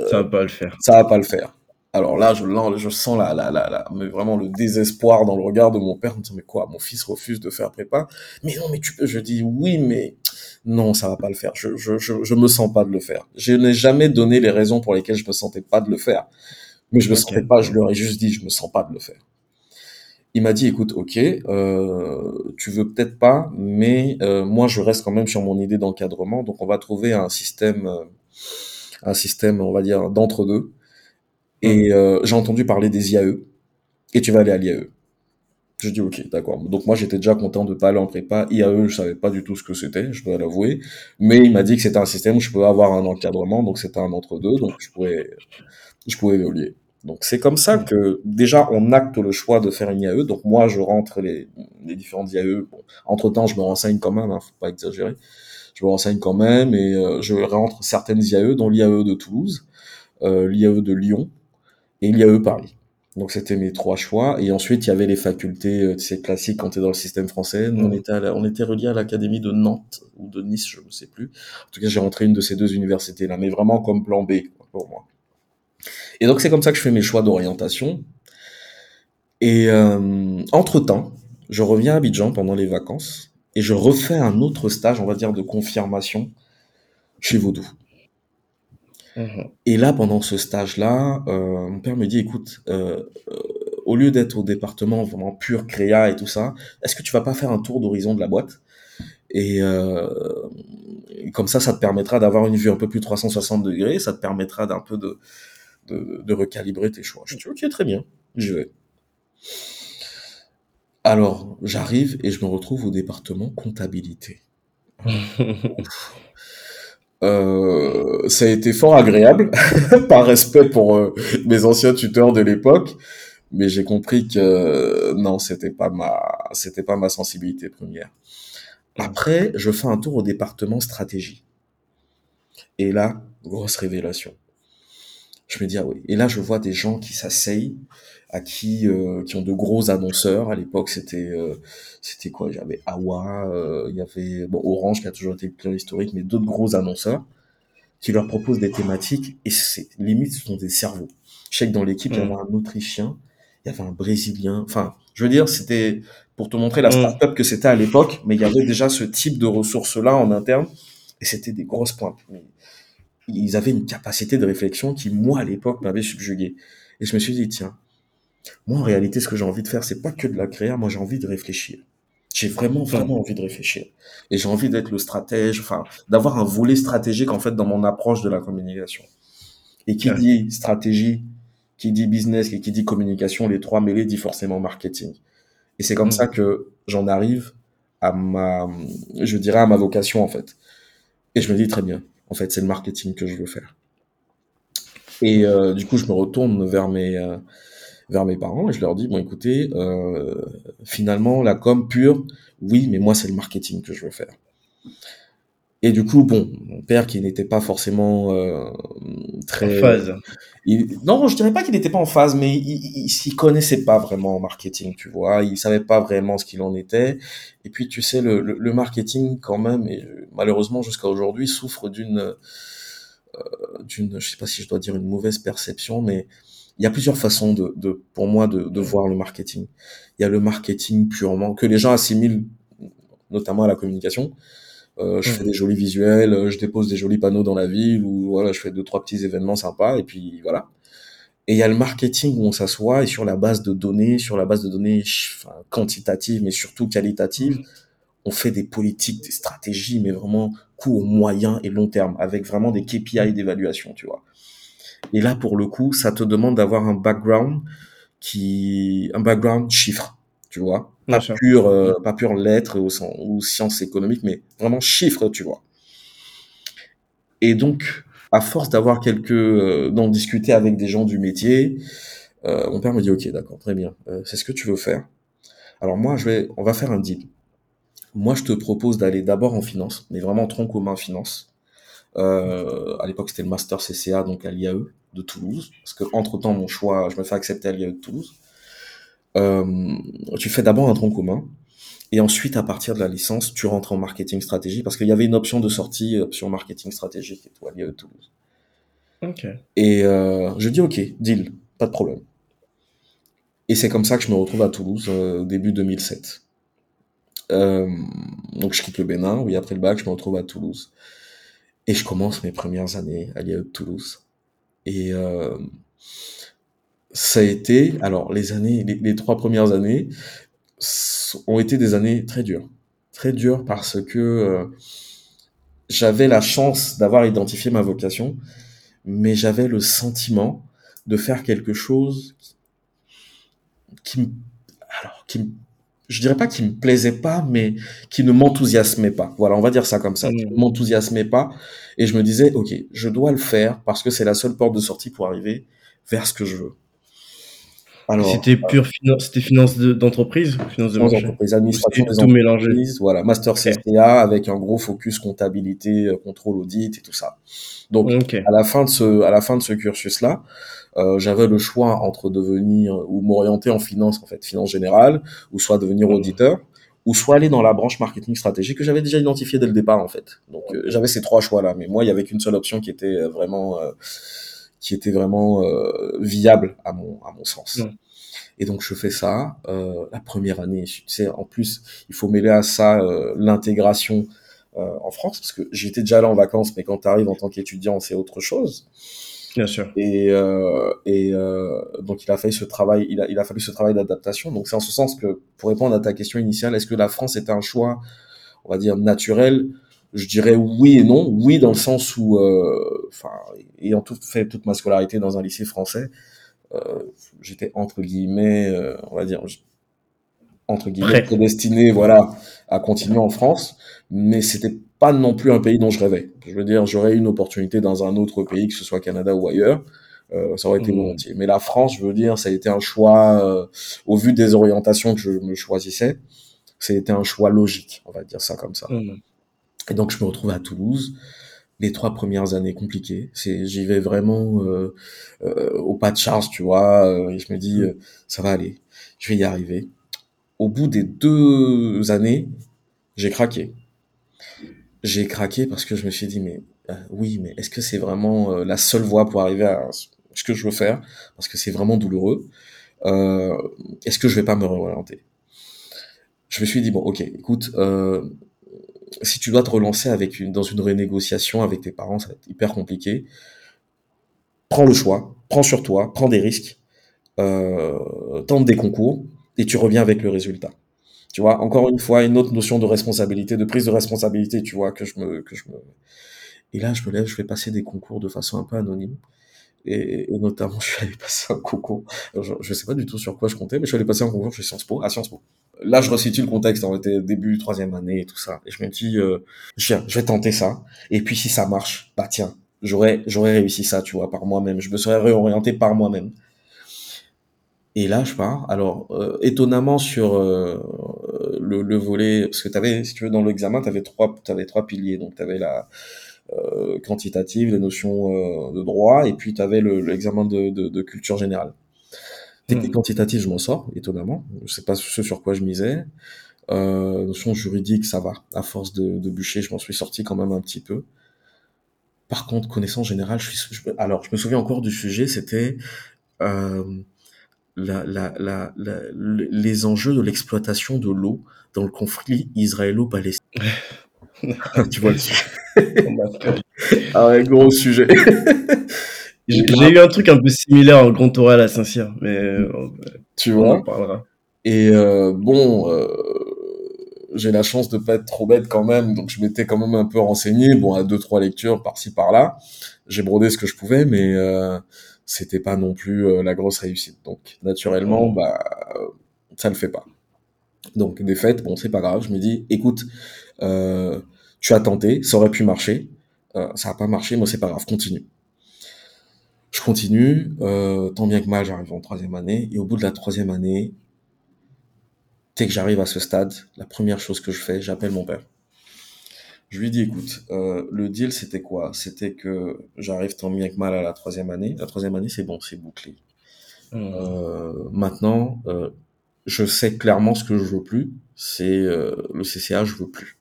Ça va pas le faire. ça va pas le faire. Alors là, je, là, je sens la, la, la, la- mais vraiment le désespoir dans le regard de mon père, en me disant, mais quoi, mon fils refuse de faire prépa? Mais non, mais tu peux. Je dis, oui, mais non, ça va pas le faire. Je, je, je, je me sens pas de le faire. Je n'ai jamais donné les raisons pour lesquelles je me sentais pas de le faire. Mais je me sentais pas, je leur ai juste dit, je me sens pas de le faire. Il m'a dit, écoute, ok, euh, tu veux peut-être pas, mais euh, moi, je reste quand même sur mon idée d'encadrement. Donc, on va trouver un système, euh, un système, on va dire, d'entre-deux. Et euh, j'ai entendu parler des IAE, et tu vas aller à l'IAE. Je dis, ok, d'accord. Donc, moi, j'étais déjà content de pas aller en prépa. IAE, je savais pas du tout ce que c'était, je dois l'avouer. Mais il m'a dit que c'était un système où je pouvais avoir un encadrement, donc c'était un entre-deux, donc je pouvais, je pouvais évoluer. Donc c'est comme ça que déjà on acte le choix de faire une IAE. Donc moi je rentre les, les différentes IAE. Bon, entre temps je me renseigne quand même, hein, faut pas exagérer. Je me renseigne quand même et euh, je rentre certaines IAE, dont l'IAE de Toulouse, euh, l'IAE de Lyon et l'IAE Paris. Donc c'était mes trois choix. Et ensuite il y avait les facultés, euh, tu sais, classiques quand tu es dans le système français. Nous on Mm. était, à la- on était relié à l'académie de Nantes ou de Nice, je ne sais plus. En tout cas j'ai rentré une de ces deux universités là, mais vraiment comme plan B pour moi. Et donc c'est comme ça que je fais mes choix d'orientation. Et euh, entre-temps, je reviens à Abidjan pendant les vacances et je refais un autre stage, on va dire, de confirmation chez Vaudou. Mhm. Et là, pendant ce stage-là, euh, mon père me dit, écoute, euh, euh, au lieu d'être au département vraiment pur créa et tout ça, est-ce que tu vas pas faire un tour d'horizon de la boîte? Et, euh, et comme ça, ça te permettra d'avoir une vue un peu plus 360 degrés, ça te permettra d'un peu de, de, de recalibrer tes choix. Je dis, ok, très bien, je vais. Alors, j'arrive et je me retrouve au département comptabilité. Euh, ça a été fort agréable, par respect pour euh, mes anciens tuteurs de l'époque, mais j'ai compris que euh, non, c'était pas ma, c'était pas ma sensibilité première. Après, je fais un tour au département stratégie. Et là, grosse révélation. Je me dis, ah oui. Et là, je vois des gens qui s'asseyent, à qui, euh, qui ont de gros annonceurs. À l'époque, c'était, euh, c'était quoi? J'avais Awa, euh, il y avait, bon, Orange qui a toujours été le client historique, mais d'autres gros annonceurs qui leur proposent des thématiques et c'est, limite, ce sont des cerveaux. Je sais que dans l'équipe, il y avait Mm. un Autrichien, il y avait un Brésilien. Enfin, je veux dire, c'était pour te montrer la Mm. start-up que c'était à l'époque, mais il y avait déjà ce type de ressources-là en interne et c'était des grosses pointes. Ils avaient une capacité de réflexion qui, moi, à l'époque, m'avait subjugué. Et je me suis dit, tiens, moi, en réalité, ce que j'ai envie de faire, c'est pas que de la créer, moi, j'ai envie de réfléchir. J'ai vraiment, vraiment envie de réfléchir. Et j'ai envie d'être le stratège, enfin, d'avoir un volet stratégique, en fait, dans mon approche de la communication. Et qui Ouais. dit stratégie, qui dit business et qui dit communication, les trois mêlés dit forcément marketing. Et c'est comme Mm. ça que j'en arrive à ma, je dirais à ma vocation, en fait. Et je me dis très bien, en fait, c'est le marketing que je veux faire. Et euh, du coup, je me retourne vers mes, euh, vers mes parents et je leur dis, bon, écoutez, euh, finalement, la com pure, oui, mais moi, c'est le marketing que je veux faire. Et du coup, bon, mon père qui n'était pas forcément euh, En très... phase. Il... Non, je dirais pas qu'il n'était pas en phase, mais il, il, il s'y connaissait pas vraiment en marketing, tu vois. Il savait pas vraiment ce qu'il en était. Et puis, tu sais, le, le, le marketing, quand même, et malheureusement jusqu'à aujourd'hui, souffre d'une, euh, d'une, je sais pas si je dois dire une mauvaise perception, mais il y a plusieurs façons de, de pour moi, de, de voir le marketing. Il y a le marketing purement que les gens assimilent, notamment à la communication. Euh, je Mhm. fais des jolis visuels, euh, je dépose des jolis panneaux dans la ville, ou voilà, je fais deux trois petits événements sympas, et puis voilà. Et il y a le marketing où on s'assoit et sur la base de données, sur la base de données enfin, quantitatives, mais surtout qualitatives, on fait des politiques, des stratégies, mais vraiment court, moyen et long terme, avec vraiment des KPI d'évaluation, tu vois. Et là, pour le coup, ça te demande d'avoir un background qui, un background chiffre, tu vois. Pas pur, euh, pas pur lettres ou, ou sciences économiques, mais vraiment chiffre, tu vois. Et donc, à force d'avoir quelques, euh, d'en discuter avec des gens du métier, Euh, mon père me dit, ok, d'accord, très bien. Euh, c'est ce que tu veux faire. Alors moi, je vais, on va faire un deal. Moi, je te propose d'aller d'abord en finance, mais vraiment tronc commun finance. Euh, à l'époque, c'était le master CCA, donc à l'IAE de Toulouse. Parce que entre temps, mon choix, je me fais accepter à l'IAE de Toulouse. Euh, tu fais d'abord un tronc commun. Et ensuite, à partir de la licence, tu rentres en marketing stratégie parce qu'il y avait une option de sortie, option marketing stratégique et tout, à l'IAE de Toulouse. Ok. Et euh, je dis ok, deal, pas de problème. Et c'est comme ça que je me retrouve à Toulouse euh, début 2007. Euh, donc je quitte le Bénin, oui après le bac, je me retrouve à Toulouse. Et je commence mes premières années à l'IAE Toulouse. Et euh, ça a été, alors les années, les, trois premières années ont été des années très dures, très dures parce que euh, j'avais la chance d'avoir identifié ma vocation, mais j'avais le sentiment de faire quelque chose qui, alors qui me, je dirais pas qui me plaisait pas, mais qui ne m'enthousiasmait pas. Voilà, on va dire ça comme ça. Mmh. Qui ne m'enthousiasmait pas, et je me disais, ok, je dois le faire parce que c'est la seule porte de sortie pour arriver vers ce que je veux. C'était pure finance, c'était finance d'entreprise, de, finance d'entreprise, administration des tout mélangé? Voilà, master CCA avec un gros focus comptabilité, euh, contrôle audit et tout ça. Donc okay. à la fin de ce, à la fin de ce cursus là, euh, j'avais le choix entre devenir ou m'orienter en finance en fait, finance générale, ou soit devenir auditeur, ou soit aller dans la branche marketing stratégique que j'avais déjà identifié dès le départ en fait. Donc euh, j'avais ces trois choix là, mais moi il y avait qu'une seule option qui était vraiment euh, qui était vraiment euh, viable à mon à mon sens. Et donc je fais ça euh, la première année. Tu sais, en plus il faut mêler à ça euh, l'intégration euh, en France parce que j'étais déjà là en vacances, mais quand tu arrives en tant qu'étudiant, c'est autre chose. Bien sûr. Et, euh, et euh, donc il a fallu ce travail, il a, il a fallu ce travail d'adaptation. Donc c'est en ce sens que pour répondre à ta question initiale, est-ce que la France était un choix, on va dire naturel Je dirais oui et non. Oui dans le sens où, euh, enfin, ayant tout fait toute ma scolarité dans un lycée français, euh, j'étais entre guillemets, euh, on va dire entre guillemets prédestiné, voilà, à continuer en France, mais c'était pas non plus un pays dont je rêvais. Je veux dire, j'aurais eu une opportunité dans un autre pays, que ce soit Canada ou ailleurs, euh, ça aurait été Mmh. volontiers. Mais la France, je veux dire, ça a été un choix, euh, au vu des orientations que je me choisissais, ça a été un choix logique, on va dire ça comme ça. Mmh. Et donc, je me retrouve à Toulouse. Les trois premières années compliquées, c'est j'y vais vraiment euh, euh, au pas de charge, tu vois. euh, et je me dis, euh, ça va aller, je vais y arriver. Au bout des deux années, j'ai craqué. J'ai craqué parce que je me suis dit, mais euh, oui, mais est-ce que c'est vraiment euh, la seule voie pour arriver à ce que je veux faire? Parce que c'est vraiment douloureux. Euh, est-ce que je vais pas me réorienter? Je me suis dit, bon, ok, écoute, euh, si tu dois te relancer dans une renégociation avec tes parents, ça va être hyper compliqué. Prends le choix, prends sur toi, prends des risques, euh, tente des concours et tu reviens avec le résultat. Tu vois, encore une fois, une autre notion de responsabilité, de prise de responsabilité, tu vois, que je me, que je me, et là, je me lève, je vais passer des concours de façon un peu anonyme. Et, et notamment, je suis allé passer un concours. Je, je sais pas du tout sur quoi je comptais, mais je suis allé passer un concours chez Sciences Po, à Sciences Po. Là, je resitue le contexte, on était début troisième année et tout ça. Et je me dis, euh, tiens, je vais tenter ça. Et puis, si ça marche, bah tiens, j'aurais, j'aurais réussi ça, tu vois, par moi-même. Je me serais réorienté par moi-même. Et là, je pars. Alors, euh, étonnamment sur euh, le, le, volet, parce que tu si tu veux, dans l'examen, tu avais trois, avais trois piliers. Donc, tu avais la quantitative, les notions euh, de droit, et puis tu avais l'examen de, de, de, culture générale. Technique mmh. quantitative, je m'en sors, étonnamment. Je sais pas ce sur quoi je misais. Euh, notion juridique, ça va. À force de, de bûcher, je m'en suis sorti quand même un petit peu. Par contre, connaissance générale, je suis, je, alors je me souviens encore du sujet, c'était euh, la, la, la, les enjeux de l'exploitation de l'eau dans le conflit israélo-palestinien. tu vois le sujet. Ah ouais, gros sujet. J'ai eu un truc un peu similaire en Grand Oral à Saint-Cyr, mais euh, tu vois. On en parlera. Et euh, bon, euh, j'ai la chance de pas être trop bête quand même, donc je m'étais quand même un peu renseigné. Bon, à deux trois lectures par-ci par-là, j'ai brodé ce que je pouvais, mais euh, c'était pas non plus la grosse réussite. Donc naturellement, mmh. bah ça le fait pas. Donc fêtes, bon c'est pas grave. Je me dis, écoute, euh, tu as tenté, ça aurait pu marcher, euh, ça a pas marché, moi c'est pas grave, continue. Je continue, euh, tant bien que mal, j'arrive en troisième année, et au bout de la troisième année, dès que j'arrive à ce stade, la première chose que je fais, j'appelle mon père. Je lui dis, écoute, euh, le deal, c'était quoi? C'était que j'arrive tant bien que mal à la troisième année. La troisième année, c'est bon, c'est bouclé. Mmh. Euh, maintenant, euh, je sais clairement ce que je veux plus, c'est euh, le CCA, je veux plus.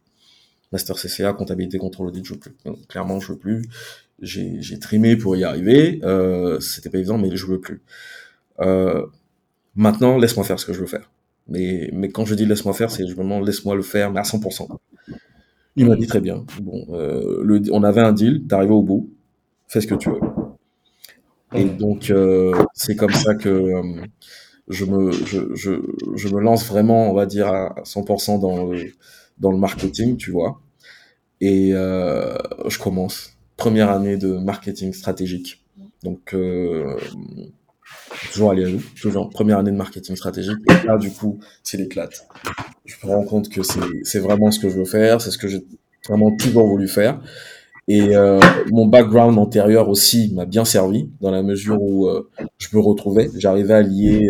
Master CCA, comptabilité, contrôle audit, je veux plus. Clairement, je veux plus. J'ai trimé pour y arriver. Euh, C'était pas évident, mais je veux plus. Euh, maintenant, laisse-moi faire ce que je veux faire. Mais, mais quand je dis laisse-moi faire, c'est vraiment laisse-moi le faire, mais à 100%. Il m'a dit très bien. Bon, euh, on avait un deal, t'es arrivé au bout, fais ce que tu veux. Et donc, c'est comme ça que je, me, je, je, je me lance vraiment, on va dire, à 100% dans le, dans le marketing, tu vois. Et euh, je commence. Première année de marketing stratégique. Donc, euh, toujours à nous, toujours première année de marketing stratégique. Et là, du coup, c'est l'éclate. Je me rends compte que c'est vraiment ce que je veux faire, c'est ce que j'ai vraiment toujours voulu faire. Et euh, mon background antérieur aussi m'a bien servi dans la mesure où euh, je me retrouvais, j'arrivais à lier,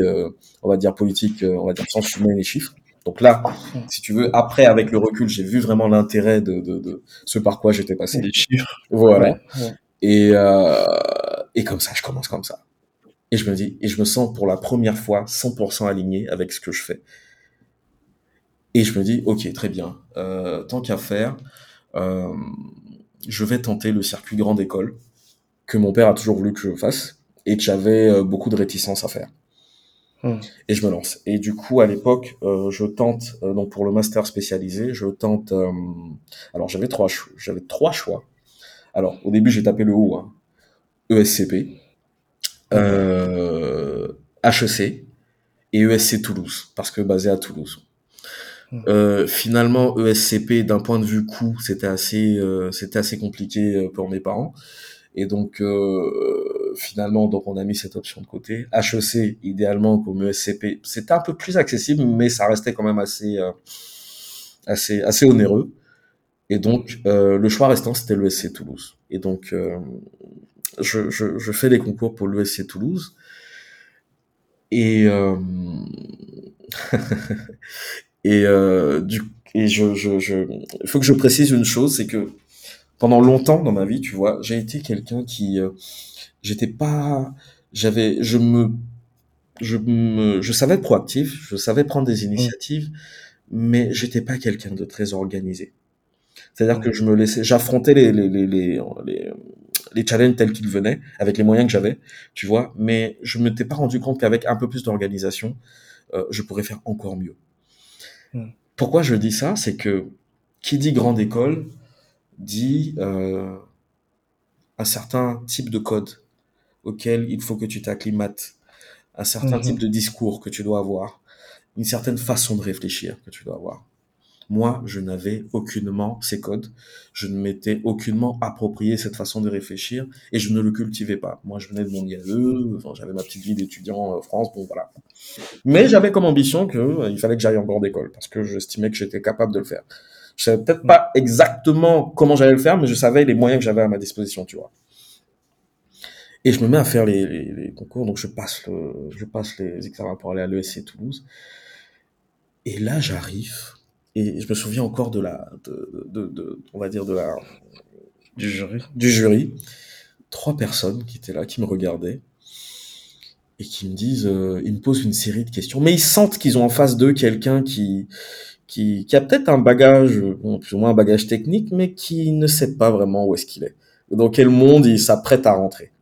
on va dire politique, on va dire sens humain et chiffres. Donc là, si tu veux, après avec le recul, j'ai vu vraiment l'intérêt de, de, de ce par quoi j'étais passé. Des chiffres. Voilà. Ouais, ouais. Et, euh, et comme ça, je commence comme ça. Et je me dis, et je me sens pour la première fois 100% aligné avec ce que je fais. Et je me dis, ok, très bien. Euh, tant qu'à faire, euh, je vais tenter le circuit grande école que mon père a toujours voulu que je fasse et que j'avais beaucoup de réticence à faire. Hmm. Et je me lance. Et du coup, à l'époque, euh, je tente euh, donc pour le master spécialisé, je tente. euh, alors j'avais trois, j'avais trois choix. Alors au début, j'ai tapé le haut, hein, ESCP, euh, HEC et ESC Toulouse parce que basé à Toulouse. Hmm. Euh, finalement, ESCP, d'un point de vue coût, c'était assez, euh, c'était assez compliqué euh, pour mes parents. Et donc, euh, finalement, donc on a mis cette option de côté. HEC, idéalement, comme ESCP, c'était un peu plus accessible, mais ça restait quand même assez, euh, assez, assez onéreux. Et donc, euh, le choix restant, c'était l'ESC Toulouse. Et donc, euh, je, fais les concours pour l'ESC Toulouse. Et, euh, et, euh, du, et je, je, je, il faut que je précise une chose, c'est que pendant longtemps dans ma vie, tu vois, j'ai été quelqu'un qui, euh, j'étais pas, j'avais, je me, je me, je savais être proactif, je savais prendre des initiatives, mais j'étais pas quelqu'un de très organisé. C'est-à-dire Mm. que je me laissais, j'affrontais les, les, les, les, les, les challenges tels qu'ils venaient, avec les moyens que j'avais, tu vois, mais je ne m'étais pas rendu compte qu'avec un peu plus d'organisation, euh, je pourrais faire encore mieux. Mm. Pourquoi je dis ça? C'est que qui dit grande école dit euh, un certain type de code auquel il faut que tu t'acclimates, un certain Mhm. type de discours que tu dois avoir, une certaine façon de réfléchir que tu dois avoir. Moi, je n'avais aucunement ces codes, je ne m'étais aucunement approprié cette façon de réfléchir et je ne le cultivais pas. Moi, je venais de mon IAE, enfin, j'avais ma petite vie d'étudiant en France, bon voilà. Mais j'avais comme ambition que euh, il fallait que j'aille en grande école parce que j'estimais que j'étais capable de le faire. Je savais peut-être pas exactement comment j'allais le faire, mais je savais les moyens que j'avais à ma disposition, tu vois. Et je me mets à faire les, les, les concours, donc je passe, le, je passe les examens pour aller à l'ESC Toulouse. Et là, j'arrive, et je me souviens encore de la, de, de, de, on va dire de la, Du jury. du jury. Trois personnes qui étaient là, qui me regardaient, et qui me disent, euh, ils me posent une série de questions, mais ils sentent qu'ils ont en face d'eux quelqu'un qui, qui, qui a peut-être un bagage, bon, plus ou moins un bagage technique, mais qui ne sait pas vraiment où est-ce qu'il est. Dans quel monde il s'apprête à rentrer.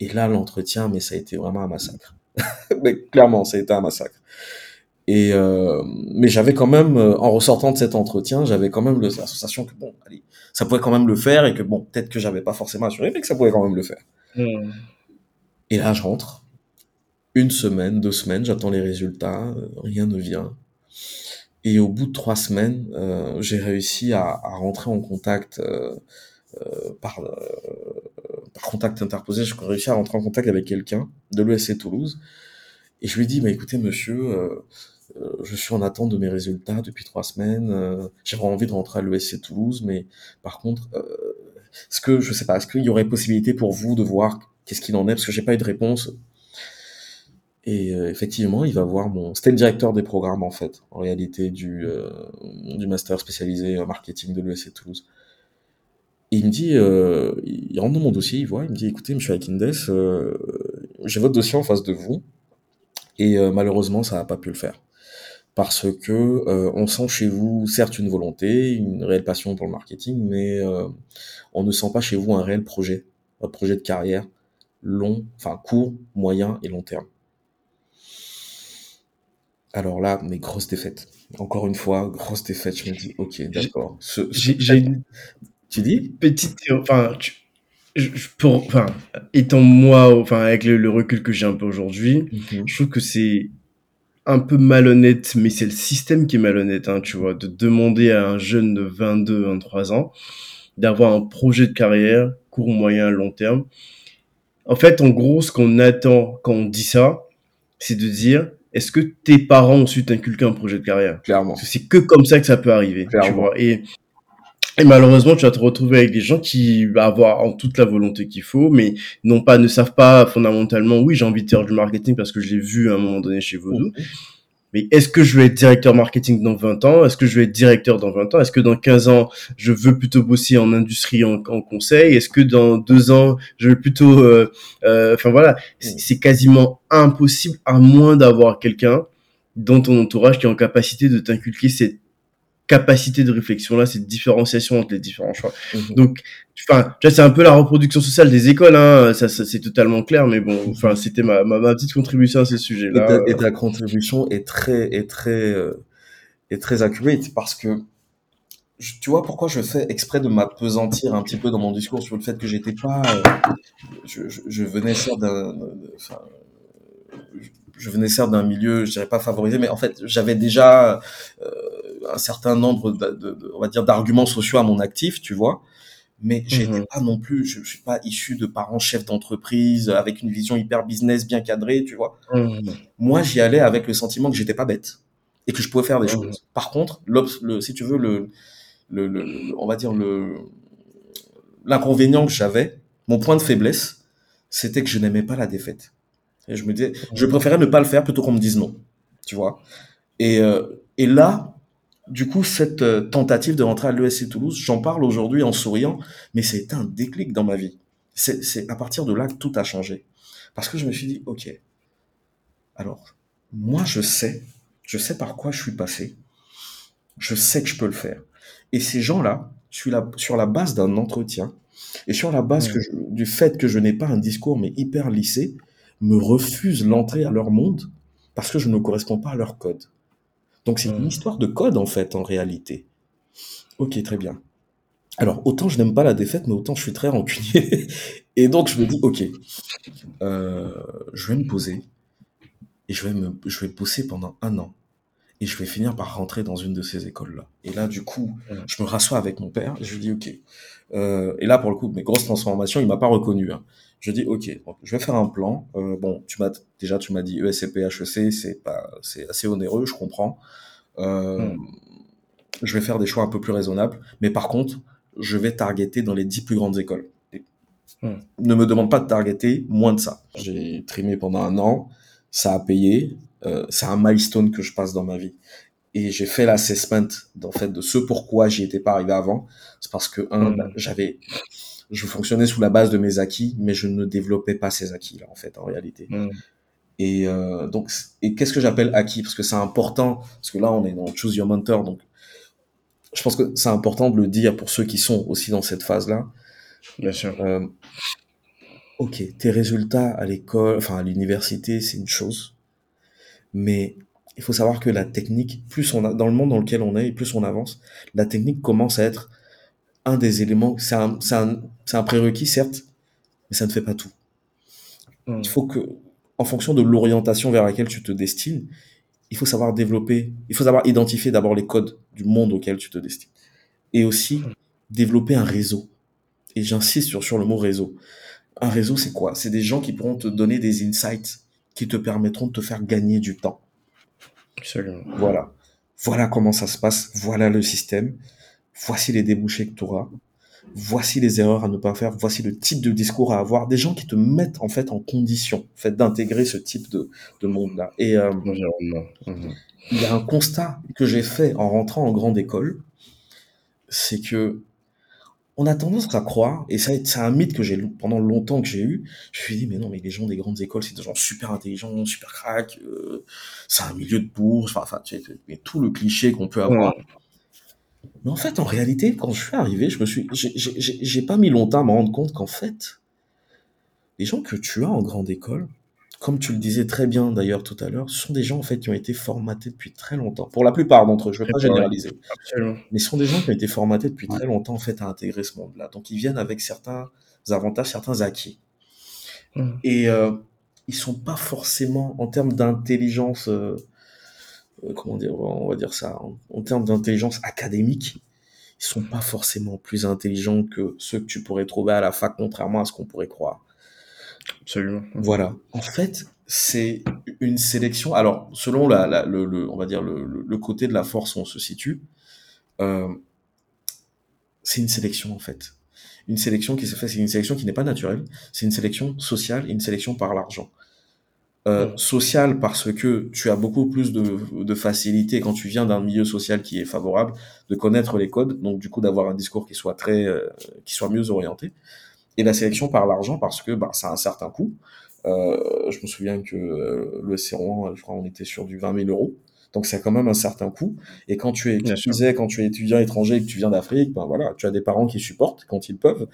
Et là, l'entretien, mais ça a été vraiment un massacre. mais clairement, ça a été un massacre. Et euh, mais j'avais quand même, euh, en ressortant de cet entretien, j'avais quand même le- la sensation que bon, allez, ça pouvait quand même le faire et que bon, peut-être que j'avais pas forcément assuré, mais que ça pouvait quand même le faire. Hmm. Et là, je rentre. Une semaine, deux semaines, j'attends les résultats, euh, rien ne vient. Et au bout de trois semaines, euh, j'ai réussi à, rentrer en contact euh, euh, par, contact interposé. J'ai réussi à rentrer en contact avec quelqu'un de l'ESC Toulouse. Et je lui dis, bah, écoutez, monsieur, je suis en attente de mes résultats depuis trois semaines. J'aurais envie de rentrer à l'ESC Toulouse, mais par contre, est-ce que, je sais pas, est-ce qu'il y aurait possibilité pour vous de voir qu'est-ce qu'il en est, parce que j'ai pas eu de réponse. Et euh, effectivement, il va voir mon. C'était le directeur des programmes en fait, en réalité du euh, du master spécialisé en marketing de l'ESC Toulouse. Et il me dit, euh, il rentre dans mon dossier, il voit, il me dit, écoutez, Monsieur Akindes, j'ai votre dossier en face de vous, et malheureusement, ça n'a pas pu le faire parce que on sent chez vous certes une volonté, une réelle passion pour le marketing, mais on ne sent pas chez vous un réel projet, un projet de carrière long, enfin court, moyen et long terme. Alors là, mes grosses défaites. Encore une fois, grosse défaite. Je me dis, ok, d'accord. Ce- ce- J'ai une Tu dis? petite, enfin, tu- je- je- pour, enfin, étant moi, enfin, avec le, le recul que j'ai un peu aujourd'hui, je trouve que c'est un peu malhonnête, mais c'est le système qui est malhonnête, hein, tu vois, de demander à un jeune de 22, 23 ans d'avoir un projet de carrière, court, moyen, long terme. En fait, en gros, ce qu'on attend quand on dit ça, c'est de dire, est-ce que tes parents ont su t'inculquer un projet de carrière? Clairement. Parce que c'est que comme ça que ça peut arriver, tu Clairement. vois. Et, et malheureusement, tu vas te retrouver avec des gens qui vont avoir en toute la volonté qu'il faut, mais non pas, ne savent pas fondamentalement, oui, j'ai envie de faire du marketing parce que je l'ai vu à un moment donné chez Vodou. Mais est-ce que je vais être directeur marketing dans 20 ans? Est-ce que je vais être directeur dans 20 ans? Est-ce que dans 15 ans, je veux plutôt bosser en industrie, en, en conseil? Est-ce que dans deux ans, je vais plutôt... euh, euh, Enfin voilà, c'est c'est quasiment impossible à moins d'avoir quelqu'un dans ton entourage qui est en capacité de t'inculquer cette capacité de réflexion là, cette différenciation entre les différents choix. Mhm. Donc, enfin, tu vois, c'est un peu la reproduction sociale des écoles, hein. Ça, ça c'est totalement clair, mais bon, enfin, c'était ma, ma, ma petite contribution à ce Et sujet-là. ta, et ta contribution est très, est très, euh, est très accurate parce que je- tu vois pourquoi je fais exprès de m'apesantir un petit peu dans mon discours sur le fait que j'étais pas, euh, je, je, je venais certes d'un, enfin, je- venais certes d'un milieu, je dirais pas favorisé, mais en fait j'avais déjà euh, un certain nombre, de, de- de- on va dire, d'arguments sociaux à mon actif, tu vois. Mais j'étais Mhm. pas non plus, je, je suis pas issu de parents chefs d'entreprise avec une vision hyper business bien cadrée, tu vois Mhm. moi j'y allais avec le sentiment que j'étais pas bête et que je pouvais faire des Mhm. choses. Par contre, le, si tu veux le, le, le- le- on va dire le l'inconvénient que j'avais, mon point de faiblesse, c'était que je n'aimais pas la défaite. Et je me disais, je préférais ne pas le faire plutôt qu'on me dise non, tu vois. Et euh, et là, du coup, cette euh, tentative de rentrer à l'ESC Toulouse, j'en parle aujourd'hui en souriant, mais c'était un déclic dans ma vie. C'est c'est à partir de là que tout a changé. Parce que je me suis dit, ok, alors, moi, je sais, je sais par quoi je suis passé. Je sais que je peux le faire. Et ces gens-là, sur la, base d'un entretien, et sur la base Ouais. que je- du fait que je n'ai pas un discours, mais hyper lissé, me refusent l'entrée à leur monde parce que je ne corresponds pas à leur code. Donc c'est une Ouais. histoire de code, en fait, en réalité. Ok, très bien. Alors, autant je n'aime pas la défaite, mais autant je suis très rancunier. Et donc, je me dis, ok, euh, je vais me poser et je vais, me, je vais bosser pendant un an. Et je vais finir par rentrer dans une de ces écoles-là. Et là, du coup, Ouais. je me rassois avec mon père et je lui dis, ok. Euh, et là, pour le coup, mes grosses transformations, il m'a pas reconnu. Hein. Je dis, ok, donc, je vais faire un plan. Euh, bon, tu m'as déjà, tu m'as dit ESCP, HEC, c'est pas, c'est assez onéreux, je comprends. Euh, Mm. Je vais faire des choix un peu plus raisonnables. Mais par contre, je vais targeter dans les dix plus grandes écoles. Et Mm. Ne me demande pas de targeter moins de ça. J'ai trimé pendant un an, ça a payé. Euh, c'est un milestone que je passe dans ma vie. Et j'ai fait l'assessment en fait de ce pourquoi j'y étais pas arrivé avant. C'est parce que un, Mm. bah, j'avais, je fonctionnais sous la base de mes acquis, mais je ne développais pas ces acquis là en fait en réalité. Mm. Et euh, donc, et qu'est-ce que j'appelle acquis? Parce que c'est important, parce que là on est dans choose your mentor, donc je pense que c'est important de le dire pour ceux qui sont aussi dans cette phase là. Bien sûr. Euh, ok, tes résultats à l'école, enfin à l'université, c'est une chose, mais il faut savoir que la technique, plus on a, dans le monde dans lequel on est et plus on avance, la technique commence à être un des éléments. C'est un, un, un prérequis certes, mais ça ne fait pas tout. Mm. Il faut que, en fonction de l'orientation vers laquelle tu te destines, il faut savoir développer, il faut savoir identifier d'abord les codes du monde auquel tu te destines, et aussi développer un réseau. Et j'insiste sur, sur le mot réseau. Un réseau, c'est quoi? C'est des gens qui pourront te donner des insights qui te permettront de te faire gagner du temps. Absolument. Voilà. Voilà comment ça se passe. Voilà le système. Voici les débouchés que tu auras. voici les erreurs à ne pas faire, voici le type de discours à avoir, des gens qui te mettent en fait en condition, en fait, d'intégrer ce type de, de monde-là. Et euh, Mhm. il y a un constat que j'ai fait en rentrant en grande école, c'est que on a tendance à croire, et ça, c'est un mythe que j'ai pendant longtemps que j'ai eu. Je me suis dit, mais non, mais les gens des grandes écoles, c'est des gens super intelligents, super crack, euh, c'est un milieu de bourse, enfin, tu sais, tout le cliché qu'on peut avoir. Mais en fait, en réalité, quand je suis arrivé, je me suis, j'ai- pas mis longtemps à me rendre compte qu'en fait, les gens que tu as en grande école, comme tu le disais très bien d'ailleurs tout à l'heure, ce sont des gens en fait qui ont été formatés depuis très longtemps. Pour la plupart d'entre eux, je ne vais pas généraliser, Absolument. mais ce sont des gens qui ont été formatés depuis très longtemps en fait à intégrer ce monde-là. Donc ils viennent avec certains avantages, certains acquis. Mhm. Et euh, ils sont pas forcément en termes d'intelligence, euh, comment dire, on va dire ça, en, en termes d'intelligence académique, ils sont pas forcément plus intelligents que ceux que tu pourrais trouver à la fac, contrairement à ce qu'on pourrait croire. Absolument. Voilà. En fait, c'est une sélection. Alors, selon la, la- le, le- on va dire le, côté de la force où on se situe, euh, c'est une sélection en fait. Une sélection qui se fait, c'est une sélection qui n'est pas naturelle. C'est une sélection sociale une sélection par l'argent. Euh. Sociale parce que tu as beaucoup plus de, de facilité quand tu viens d'un milieu social qui est favorable de connaître les codes, donc du coup d'avoir un discours qui soit très, euh, qui soit mieux orienté. Et la sélection par l'argent parce que bah, ça a un certain coût. Euh, je me souviens que le C1, je crois, on était sur du 20 000 euros. Donc, c'est quand même un certain coût. Et quand tu es, tu disais, quand tu es étudiant étranger et que tu viens d'Afrique, ben voilà, tu as des parents qui supportent quand ils peuvent,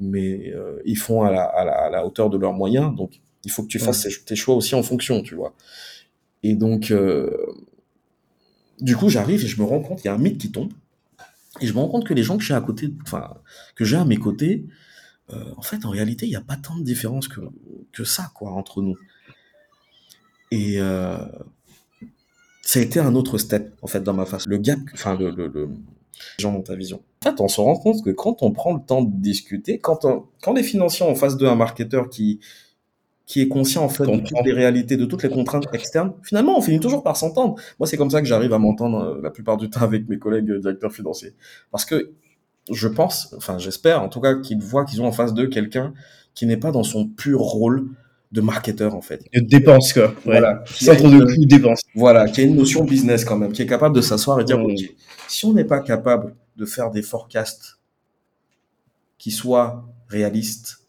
mais ils font à la, à, la, à la hauteur de leurs moyens. Donc, il faut que tu fasses tes- tes choix aussi en fonction, tu vois. Et donc, euh, du coup, j'arrive et je me rends compte, il y a un mythe qui tombe. Et je me rends compte que les gens que j'ai à côté, enfin, que j'ai à mes côtés, euh, en fait, en réalité, il n'y a pas tant de différence que, que ça, quoi, entre nous. Et euh, ça a été un autre step, en fait, dans ma face. Le gap, enfin, le, le, le- les gens dans ta vision. En fait, on se rend compte que quand on prend le temps de discuter, quand, on- quand les financiers ont en face d'eux un marketeur qui, qui est conscient, en fait, de toutes les réalités, de toutes les contraintes externes, finalement, on finit toujours par s'entendre. Moi, c'est comme ça que j'arrive à m'entendre euh, la plupart du temps avec mes collègues euh, directeurs financiers. Parce que je pense, enfin j'espère en tout cas qu'ils voient qu'ils ont en face d'eux quelqu'un qui n'est pas dans son pur rôle de marketeur en fait. De dépenses, quoi. Ouais. Voilà, Centre de coûts, dépenses. voilà, qui a une notion business quand même, qui est capable de s'asseoir et dire Mm. ok, si on n'est pas capable de faire des forecasts qui soient réalistes,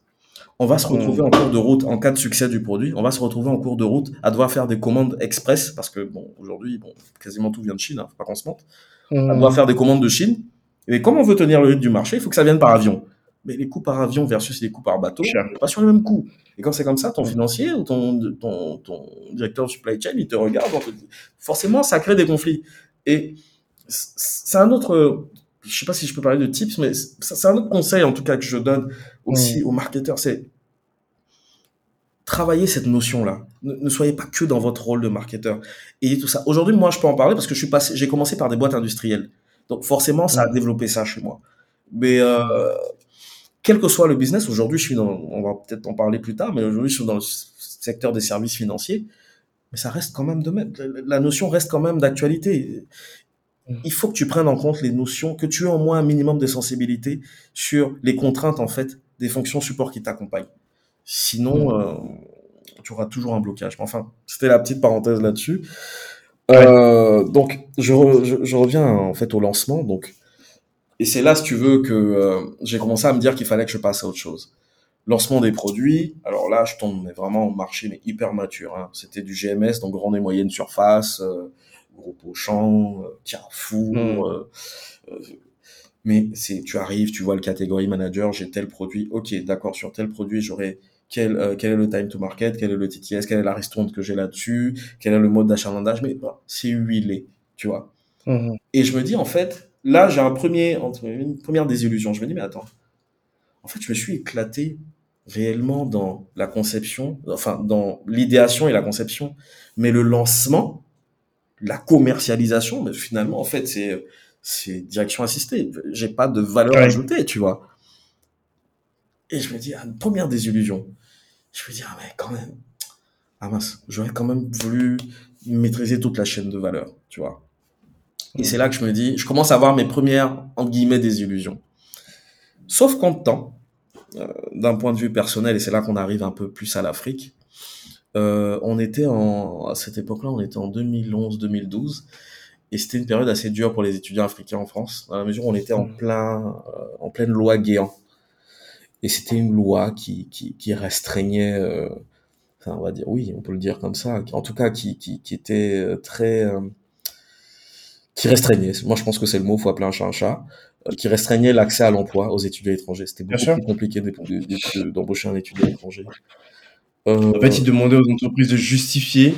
on va se retrouver en cours de route en cas de succès du produit, on va se retrouver en cours de route à devoir faire des commandes express parce que bon aujourd'hui bon quasiment tout vient de Chine, hein, faut pas qu'on se mente Mm. on doit faire des commandes de Chine. Et comme on veut tenir le rythme du marché, il faut que ça vienne par avion. Mais les coûts par avion versus les coûts par bateau, on pas sur les mêmes coûts. Et quand c'est comme ça, ton Mm. financier ou ton, ton, ton directeur de supply chain, il te regarde, on te dit- forcément, ça crée des conflits. Et c'est un autre, je sais pas si je peux parler de tips, mais c'est un autre conseil, en tout cas, que je donne aussi aux marketeurs, c'est travailler cette notion-là. Ne, ne soyez pas que dans votre rôle de marketeur. Et tout ça. Aujourd'hui, moi, je peux en parler parce que je suis passé, j'ai commencé par des boîtes industrielles. Donc, forcément, ça a développé ça chez moi. Mais, euh, quel que soit le business, aujourd'hui, je suis dans, on va peut-être en parler plus tard, mais aujourd'hui, je suis dans le secteur des services financiers. Mais ça reste quand même de même. La notion reste quand même d'actualité. Mm. Il faut que tu prennes en compte les notions, que tu aies au moins un minimum de sensibilité sur les contraintes, en fait, des fonctions support qui t'accompagnent. Sinon, Mm. euh, tu auras toujours un blocage. Enfin, c'était la petite parenthèse là-dessus. Euh, donc, je, re- je, je reviens en fait au lancement. Donc, et c'est là, si tu veux, que euh, j'ai commencé à me dire qu'il fallait que je passe à autre chose. Lancement des produits. Alors là, je tombe mais vraiment au marché mais hyper mature. Hein. C'était du GMS, donc grande et moyenne surface, gros Auchan, euh, Carrefour. Mm. euh, euh, mais c'est, tu arrives, tu vois le catégorie manager, j'ai tel produit. Ok, d'accord, sur tel produit, j'aurai quel, quel est le time to market, quel est le TTS, quelle est la ristourne que j'ai là-dessus, quel est le mode d'achalandage. Mais bah, c'est huilé, tu vois. Mm. Et je me dis, en fait, là, j'ai un premier, une première désillusion. Je me dis, mais attends, en fait, je me suis éclaté réellement dans la conception, enfin, dans l'idéation et la conception, mais le lancement, la commercialisation, mais finalement, en fait, c'est, c'est direction assistée. J'ai pas de valeur Ouais. ajoutée, tu vois. Et je me dis, ah, une première désillusion. Je me dis, ah, mais quand même, ah mince, j'aurais quand même voulu maîtriser toute la chaîne de valeur, tu vois. Et c'est là que je me dis, je commence à avoir mes premières, entre guillemets, désillusions. Sauf qu'en temps, euh, d'un point de vue personnel, et c'est là qu'on arrive un peu plus à l'Afrique, euh, on était en, à cette époque-là, on était en 2011-2012, et c'était une période assez dure pour les étudiants africains en France, dans la mesure où on était en Mm. plein, euh, en pleine loi Guéant. Et c'était une loi qui, qui, qui restreignait, euh, enfin, on va dire, oui, on peut le dire comme ça, en tout cas, qui, qui, qui était euh, très, qui restreignait, moi je pense que c'est le mot, faut appeler un chat un chat, qui restreignait l'accès à l'emploi aux étudiants étrangers. C'était Bien beaucoup sûr. plus compliqué de- de- de- d'embaucher un étudiant étranger. Euh, En fait, ils demandaient aux entreprises de justifier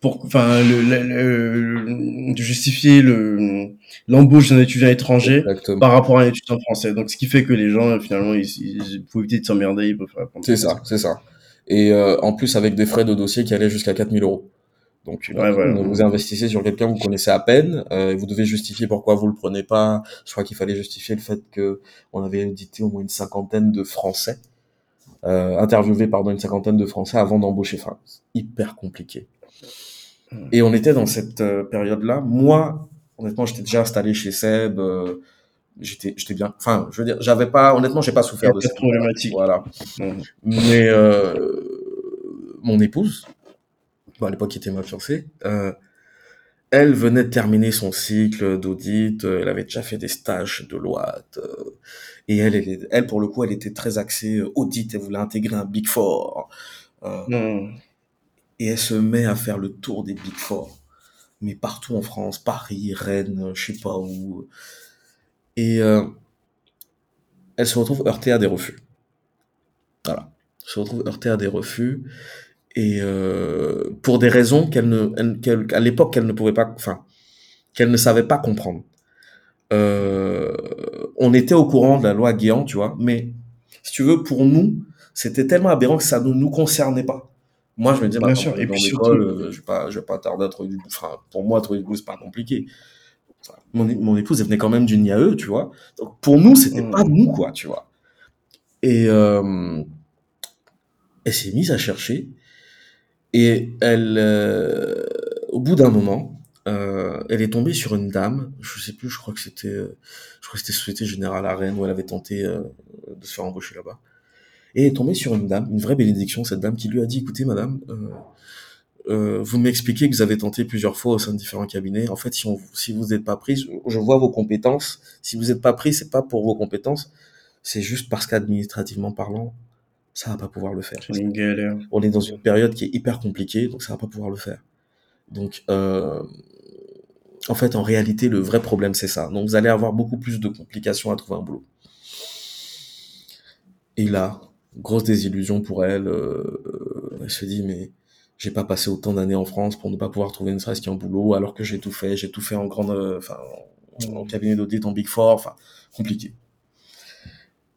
pour, enfin, le, le- le- de justifier le l'embauche d'un étudiant étranger exactement. par rapport à un étudiant français. Donc, ce qui fait que les gens, euh, finalement, ils, ils, pour éviter de s'emmerder, ils peuvent répondre. C'est ça, c'est ça. Et euh, en plus avec des frais de dossier qui allaient jusqu'à 4000 euros. Donc Ouais, voilà. vous investissez sur quelqu'un que vous connaissez à peine, euh, et vous devez justifier pourquoi vous le prenez pas. Je crois qu'il fallait justifier le fait que on avait édité au moins une cinquantaine de Français, euh, interviewé pardon une cinquantaine de Français avant d'embaucher. Enfin, hyper compliqué. Hmm. Et on était dans cette euh, période-là. Moi, honnêtement, j'étais déjà installé chez Seb. euh, j'étais, j'étais bien. Enfin, je veux dire, j'avais pas. Honnêtement, j'ai pas souffert de ça. problématique. Voilà. Mm. Mais euh, mon épouse, bon, à l'époque qui était ma fiancée, euh, elle venait de terminer son cycle d'audit, elle avait déjà fait des stages de loi, euh, et elle, elle, pour le coup, elle était très axée euh, audit, elle voulait intégrer un Big Four, euh, Mm. et elle se met à faire le tour des Big Four, mais partout en France, Paris, Rennes, je sais pas où, et euh, elle se retrouve heurtée à des refus. Voilà. Elle se retrouve heurtée à des refus et euh, pour des raisons qu'elle ne, elle- l'époque qu'elle ne pouvait pas, enfin, qu'elle ne savait pas comprendre. Euh, on était au courant de la loi Guéant, tu vois, mais si tu veux, pour nous, c'était tellement aberrant que ça ne nous concernait pas. Moi, je me disais, bah, Bien attends, sûr. Et dans puis l'école, euh, je vais pas, je vais pas tarder à trouver du, enfin, pour moi, trouver du boulot, c'est pas compliqué. Enfin, mon, mon épouse, elle venait quand même d'une IAE, tu vois. Donc, pour nous, c'était Mm. pas nous, quoi, tu vois. Et, euh, elle s'est mise à chercher. Et elle, euh, au bout d'un moment, euh, elle est tombée sur une dame, je sais plus, je crois que c'était, euh, je crois que c'était Société Générale à Rennes où elle avait tenté euh, de se faire embaucher là-bas. Et elle est tombée sur une dame, une vraie bénédiction, cette dame qui lui a dit, écoutez madame, euh, euh, vous m'expliquez que vous avez tenté plusieurs fois au sein de différents cabinets. En fait, si, on, si vous n'êtes pas prise, je vois vos compétences. Si vous n'êtes pas pris, c'est pas pour vos compétences, c'est juste parce qu'administrativement parlant, ça va pas pouvoir le faire. C'est une galère. On est dans une période qui est hyper compliquée, donc ça va pas pouvoir le faire. Donc, euh, en fait, en réalité, le vrai problème, c'est ça. Donc, vous allez avoir beaucoup plus de complications à trouver un boulot. Et là, grosse désillusion pour elle. euh, elle se dit, mais j'ai pas passé autant d'années en France pour ne pas pouvoir trouver ne serait-ce qu'un boulot, alors que j'ai tout fait. J'ai tout fait en grande, euh, enfin, en, en cabinet d'audit, en Big Four, enfin, compliqué.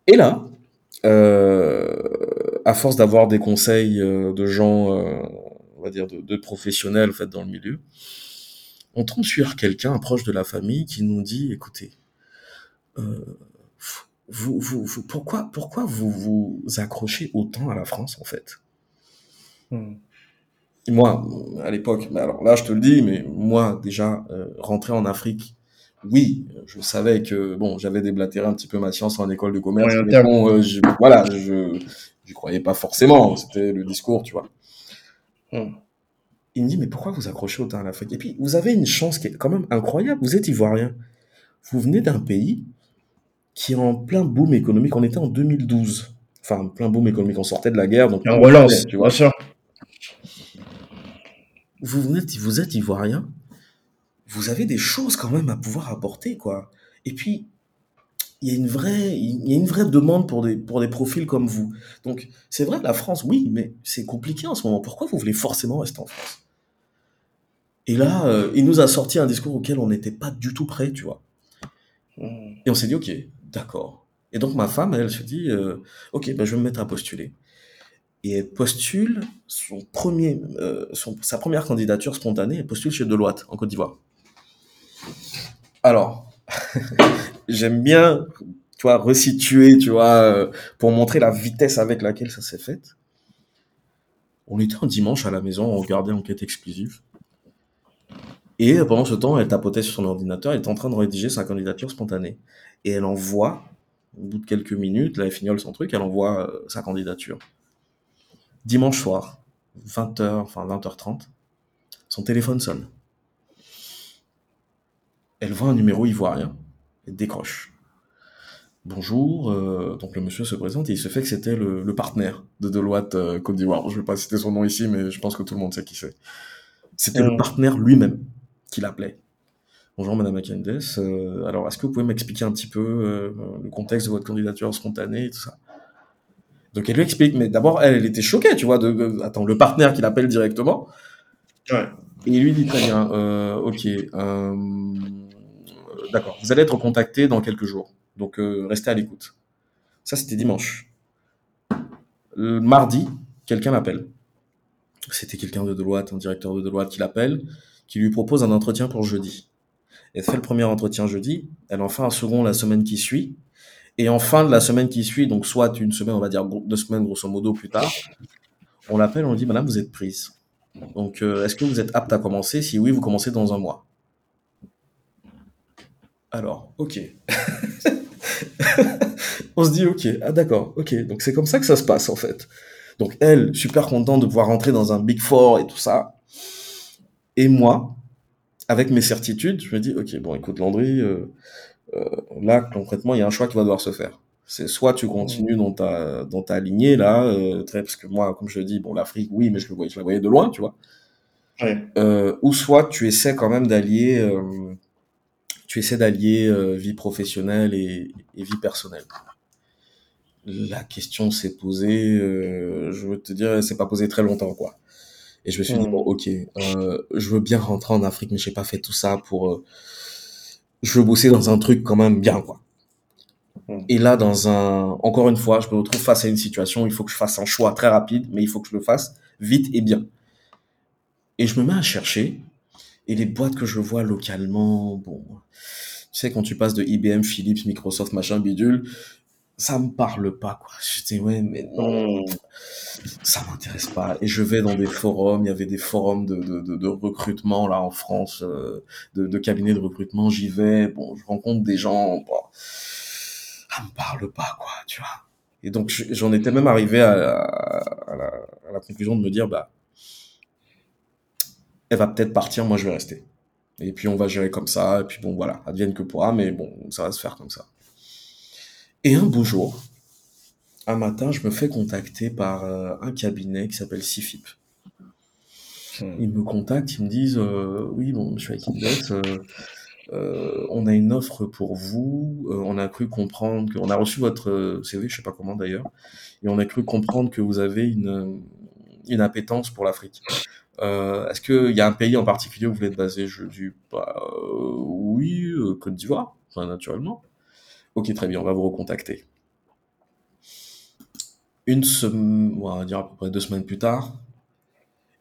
Et là, euh, à force d'avoir des conseils de gens, va dire, de, de professionnels en fait dans le milieu, on tombe sur quelqu'un, un proche de la famille, qui nous dit, écoutez, euh, vous, vous, vous, pourquoi, pourquoi vous vous accrochez autant à la France en fait? Mm. Et Moi, à l'époque, mais alors là, je te le dis, mais moi, déjà, euh, rentrer en Afrique, oui, je savais que, bon, j'avais déblatéré un petit peu ma science en école de commerce, mais bon, euh, je- voilà, je je croyais pas forcément, c'était le discours, tu vois. Mm. Il me dit, mais pourquoi vous accrochez autant à l'Afrique Et puis, vous avez une chance qui est quand même incroyable, vous êtes ivoirien. Vous venez d'un pays qui est en plein boom économique, on était en 2012. Enfin, plein boom économique, on sortait de la guerre, donc... En relance, tu vois. bien sûr. vous venez, vous êtes ivoirien, vous avez des choses quand même à pouvoir apporter, quoi. Et puis, il y a une vraie, il y a une vraie demande pour des, pour des profils comme vous. Donc, c'est vrai, la France, oui, mais c'est compliqué en ce moment. Pourquoi vous voulez forcément rester en France? Et là, euh, il nous a sorti un discours auquel on n'était pas du tout prêt, tu vois. Mm. Et on s'est dit, ok, d'accord. Et donc ma femme, elle se dit, euh, ok, ben, je vais me mettre à postuler. Et elle postule son premier, euh, son, sa première candidature spontanée, elle postule chez Deloitte, en Côte d'Ivoire. Alors, j'aime bien, tu vois, resituer, tu vois, euh, pour montrer la vitesse avec laquelle ça s'est fait. On était un dimanche à la maison, on regardait Enquête exclusive. Et pendant ce temps, elle tapotait sur son ordinateur, elle était en train de rédiger sa candidature spontanée. Et elle envoie Au bout de quelques minutes, là, elle fignole son truc, elle envoie euh, sa candidature. Dimanche soir, 20h, enfin 20h30, son téléphone sonne. Elle voit un numéro ivoirien, elle décroche. Bonjour, euh, donc le monsieur se présente et il se fait que c'était le, le partenaire de Deloitte euh, Côte d'Ivoire. Je vais pas citer son nom ici, mais je pense que tout le monde sait qui c'est. C'était le Mm. partenaire lui-même qui l'appelait. Bonjour Madame Akendes, Euh, alors est-ce que vous pouvez m'expliquer un petit peu euh, le contexte de votre candidature spontanée et tout ça? Donc elle lui explique, mais d'abord elle, elle était choquée, tu vois, de, de- attends, le partenaire qui l'appelle directement, Ouais. et il lui dit très bien, euh, ok, euh, d'accord, vous allez être contacté dans quelques jours, donc euh, restez à l'écoute. Ça c'était dimanche. Le mardi, quelqu'un l'appelle. C'était quelqu'un de Deloitte, un directeur de Deloitte qui l'appelle, qui lui propose un entretien pour jeudi. Elle fait le premier entretien jeudi, elle en fait un second la semaine qui suit, et en fin de la semaine qui suit, donc soit une semaine, on va dire deux semaines grosso modo plus tard, on l'appelle, on lui dit, Madame, vous êtes prise. Donc, euh, est-ce que vous êtes apte à commencer? Si oui, vous commencez dans un mois. Alors, ok. on se dit, ok, ah d'accord, ok. Donc, c'est comme ça que ça se passe, en fait. Donc, elle, super contente de pouvoir rentrer dans un Big Four et tout ça. Et moi, avec mes certitudes, je me dis, ok, bon, écoute, Landry, euh, euh, là, concrètement, il y a un choix qui va devoir se faire. C'est soit tu continues dans ta, dans ta lignée, là, euh, très, parce que moi, comme je le dis, bon, l'Afrique, oui, mais je, le voyais, je la voyais de loin, tu vois. Ouais. Ou soit tu essaies quand même d'allier, tu essaies d'allier euh, vie professionnelle et, et vie personnelle. La question s'est posée, euh, je veux te dire, elle s'est pas posée très longtemps, quoi. Et je me suis dit, Mm. bon, ok, euh, je veux bien rentrer en Afrique, mais j'ai pas fait tout ça pour... je veux bosser dans un truc quand même bien, quoi. Mm. Et là, dans un... Encore une fois, je me retrouve face à une situation où il faut que je fasse un choix très rapide, mais il faut que je le fasse vite et bien. Et je me mets à chercher, et les boîtes que je vois localement, bon, tu sais, quand tu passes de IBM, Philips, Microsoft, machin, bidule, ça me parle pas, quoi. Je dis, ouais, mais non, Mm. ça m'intéresse pas. Et je vais dans des forums, il y avait des forums de, de, de, de recrutement, là, en France, euh, de, de cabinets de recrutement, j'y vais, bon, je rencontre des gens, bon, ça me parle pas, quoi, tu vois. Et donc, je- j'en étais même arrivé à, à, à la, à la conclusion de me dire, bah, elle va peut-être partir, moi je vais rester. Et puis on va gérer comme ça, et puis bon voilà, advienne que pourra, mais bon, ça va se faire comme ça. Et un beau jour, un matin, je me fais contacter par euh, un cabinet qui s'appelle CIFIP. Ils me contactent, ils me disent euh, oui bon, je suis avec Index, euh, euh, on a une offre pour vous, on a cru comprendre que, on a reçu votre CV, je sais pas comment d'ailleurs, et on a cru comprendre que vous avez une une appétence pour l'Afrique. Euh, Est-ce qu'il y a un pays en particulier où vous voulez être basé Je dis bah, oui, euh, Côte d'Ivoire, naturellement. Ok, très bien, on va vous recontacter. Une semaine, on va dire à peu près deux semaines plus tard,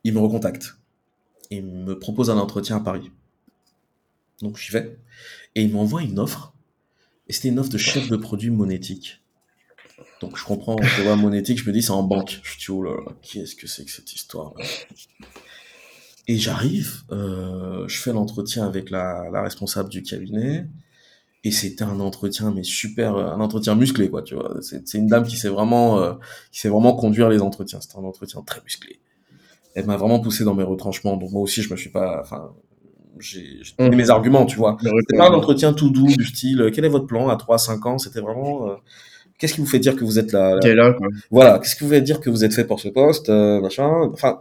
il me recontacte. Il me propose un entretien à Paris. Donc j'y vais. Et il m'envoie une offre. Et c'était une offre de chef de produit monétique. Donc je comprends, je vois monétique, je me dis c'est en banque. Je dis oh là là, qu'est-ce que c'est que cette histoire Et j'arrive, euh, je fais l'entretien avec la, la responsable du cabinet. Et c'était un entretien, mais super, un entretien musclé, quoi, tu vois. C'est une dame qui sait vraiment, euh, qui sait vraiment conduire les entretiens. C'était un entretien très musclé. Elle m'a vraiment poussé dans mes retranchements. Donc moi aussi, je me suis pas, enfin, j'ai donné Mhm. mes arguments, tu vois. C'était pas un entretien tout doux du style, euh, quel est votre plan à 3-5 ans? C'était vraiment, euh, qu'est-ce qui vous fait dire que vous êtes là, T'es là, quoi. voilà, qu'est-ce que vous voulez dire que vous êtes fait pour ce poste, euh, machin? Enfin,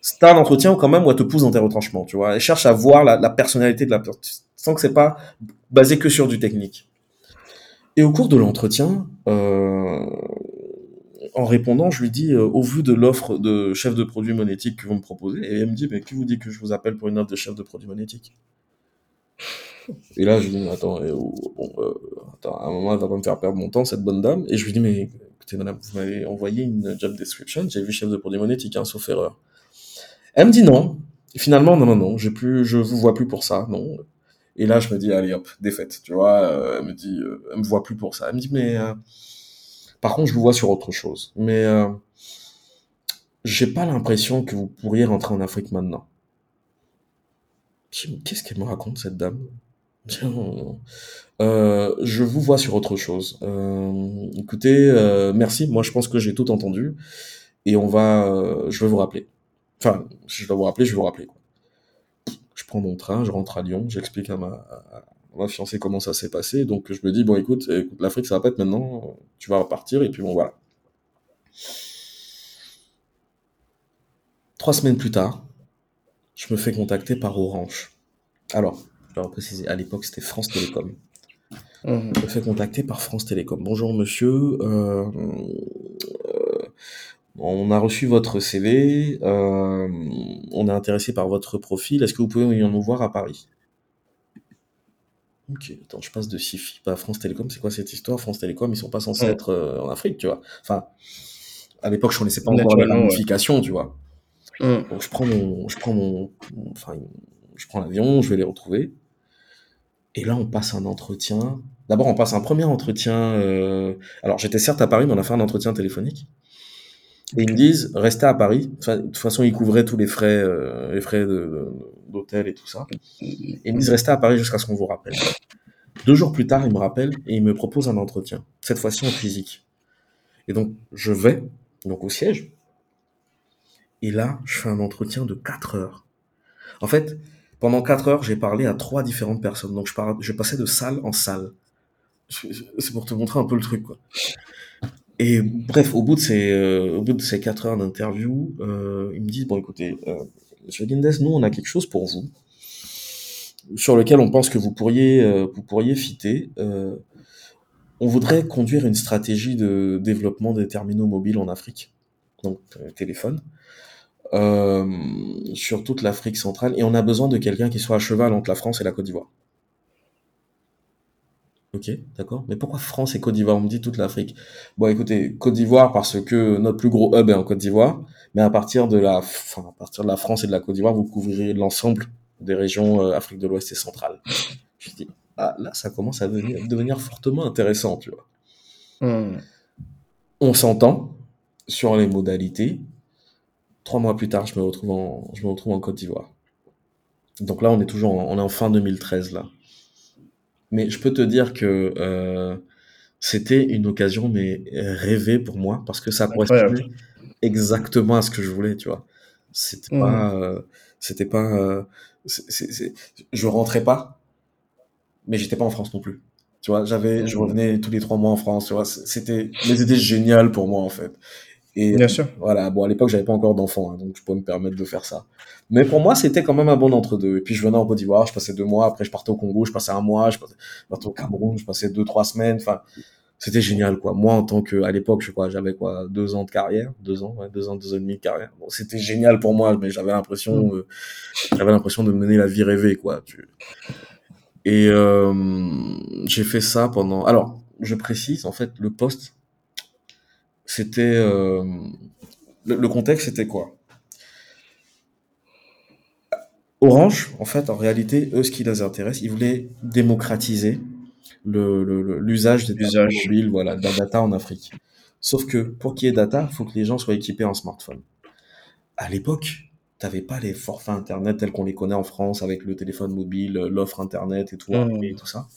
c'est un entretien quand même où elle te pousse dans tes retranchements, tu vois. Elle cherche à voir la, personnalité de la personne, sans que c'est pas basé que sur du technique. Et au cours de l'entretien, euh, en répondant, je lui dis, euh, au vu de l'offre de chef de produit monétique que vous me proposez, et elle me dit, mais qui vous dit que je vous appelle pour une offre de chef de produit monétique Et là, je lui dis, mais attends, bon, euh, attends, à un moment, elle va pas me faire perdre mon temps, cette bonne dame. Et je lui dis, mais écoutez, madame, vous m'avez envoyé une job description, j'ai vu chef de produit monétique, hein, sauf erreur. Elle me dit non. Finalement, non, non, non, j'ai plus, je vous vois plus pour ça, non. Et là, je me dis, allez hop, défaite, tu vois. euh, elle me dit, euh, elle me voit plus pour ça. Elle me dit, mais euh, par contre, je vous vois sur autre chose. Mais euh, j'ai pas l'impression que vous pourriez rentrer en Afrique maintenant. Qu'est-ce qu'elle me raconte, cette dame? Euh, je vous vois sur autre chose. Écoutez, merci. Moi, je pense que j'ai tout entendu. Et on va. je vais vous rappeler. Enfin, si je dois vous rappeler, je vais vous rappeler. quoi. Je prends mon train, je rentre à Lyon, j'explique à ma, à ma fiancée comment ça s'est passé. Donc, je me dis, bon, écoute, écoute l'Afrique, ça va pas être maintenant. Tu vas repartir. Et puis, bon, voilà. Trois semaines plus tard, je me fais contacter par Orange. Alors, je dois préciser, à l'époque, c'était France Télécom. Mhm. Je me fais contacter par France Télécom. Bonjour monsieur, euh, on a reçu votre CV, euh, on est intéressé par votre profil, est-ce que vous pouvez venir nous voir à Paris? Ok, attends, je passe de Sifi à France Télécom, c'est quoi cette histoire? France Télécom, ils sont pas censés Ouais. être euh, en Afrique, tu vois. Enfin, à l'époque, je connaissais pas encore la Naturellement, ouais. ramification, tu vois. Donc je prends mon, je prends mon, mon- enfin, je prends l'avion, je vais les retrouver. Et là, on passe un entretien. D'abord, on passe un premier entretien. euh, Alors, j'étais certes à Paris, mais on a fait un entretien téléphonique. Et ils me disent, restez à Paris. De toute façon, ils couvraient tous les frais, euh, les frais d'hôtel et tout ça. Et ils me disent, restez à Paris jusqu'à ce qu'on vous rappelle. Deux jours plus tard, ils me rappellent et ils me proposent un entretien. Cette fois-ci en physique. Et donc, je vais donc au siège. Et là, je fais un entretien de 4 heures. En fait, pendant 4 heures, j'ai parlé à trois différentes personnes. Donc, je, par- je passais de salle en salle. C'est pour te montrer un peu le truc, quoi. Et bref, au bout de ces, euh, au bout de ces 4 heures d'interview, euh, ils me disent, bon, écoutez, euh, Monsieur Guindes, nous, on a quelque chose pour vous, sur lequel on pense que vous pourriez, euh, vous pourriez fitter. Euh, on voudrait conduire une stratégie de développement des terminaux mobiles en Afrique, donc euh, téléphone, sur toute l'Afrique centrale, et on a besoin de quelqu'un qui soit à cheval entre la France et la Côte d'Ivoire. Ok, d'accord. Mais pourquoi France et Côte d'Ivoire On me dit toute l'Afrique? Bon, écoutez, Côte d'Ivoire parce que notre plus gros hub est en Côte d'Ivoire, mais à partir de la, enfin, à partir de la France et de la Côte d'Ivoire, vous couvrirez l'ensemble des régions euh, Afrique de l'Ouest et centrale. Je dis, ah, là, ça commence à devenir, devenir fortement intéressant, tu vois. Mhm. On s'entend sur les modalités. Trois mois plus tard, je me retrouve en, je me retrouve en Côte d'Ivoire. Donc là, on est toujours, en, on est en fin 2013 là. Mais je peux te dire que euh, c'était une occasion mais rêvée pour moi parce que ça correspondait exactement à ce que je voulais, tu vois. C'était Mhm. pas, euh, c'était pas, euh, je rentrais pas, mais j'étais pas en France non plus. Tu vois, j'avais, je Mhm. revenais tous les trois mois en France, tu vois. C'était, mais c'était génial pour moi en fait. Et Bien sûr. voilà, bon, à l'époque, j'avais pas encore d'enfant, hein, donc je pouvais me permettre de faire ça. Mais pour moi, c'était quand même un bon entre-deux. Et puis, je venais en Côte d'Ivoire, je passais deux mois, après, je partais au Congo, je passais un mois, je partais, au Cameroun, je passais deux, trois semaines. Enfin, c'était génial, quoi. Moi, en tant que, à l'époque, je pas, j'avais quoi, deux ans de carrière, deux ans, ouais, deux ans, deux ans et demi de carrière. Bon, c'était génial pour moi, mais j'avais l'impression, euh, j'avais l'impression de mener la vie rêvée, quoi. Et euh, j'ai fait ça pendant. Alors, je précise, en fait, le poste, c'était. euh, Le, le contexte, c'était quoi? Orange, en fait, en réalité, eux, ce qui les intéresse, ils voulaient démocratiser le- le- le- l'usage des L'usage. téléphones mobiles, voilà, de la data en Afrique. Sauf que pour qu'il y ait data, il faut que les gens soient équipés en smartphone. À l'époque, t'avais pas les forfaits internet tels qu'on les connaît en France avec le téléphone mobile, l'offre internet et tout, Mhm. et tout ça.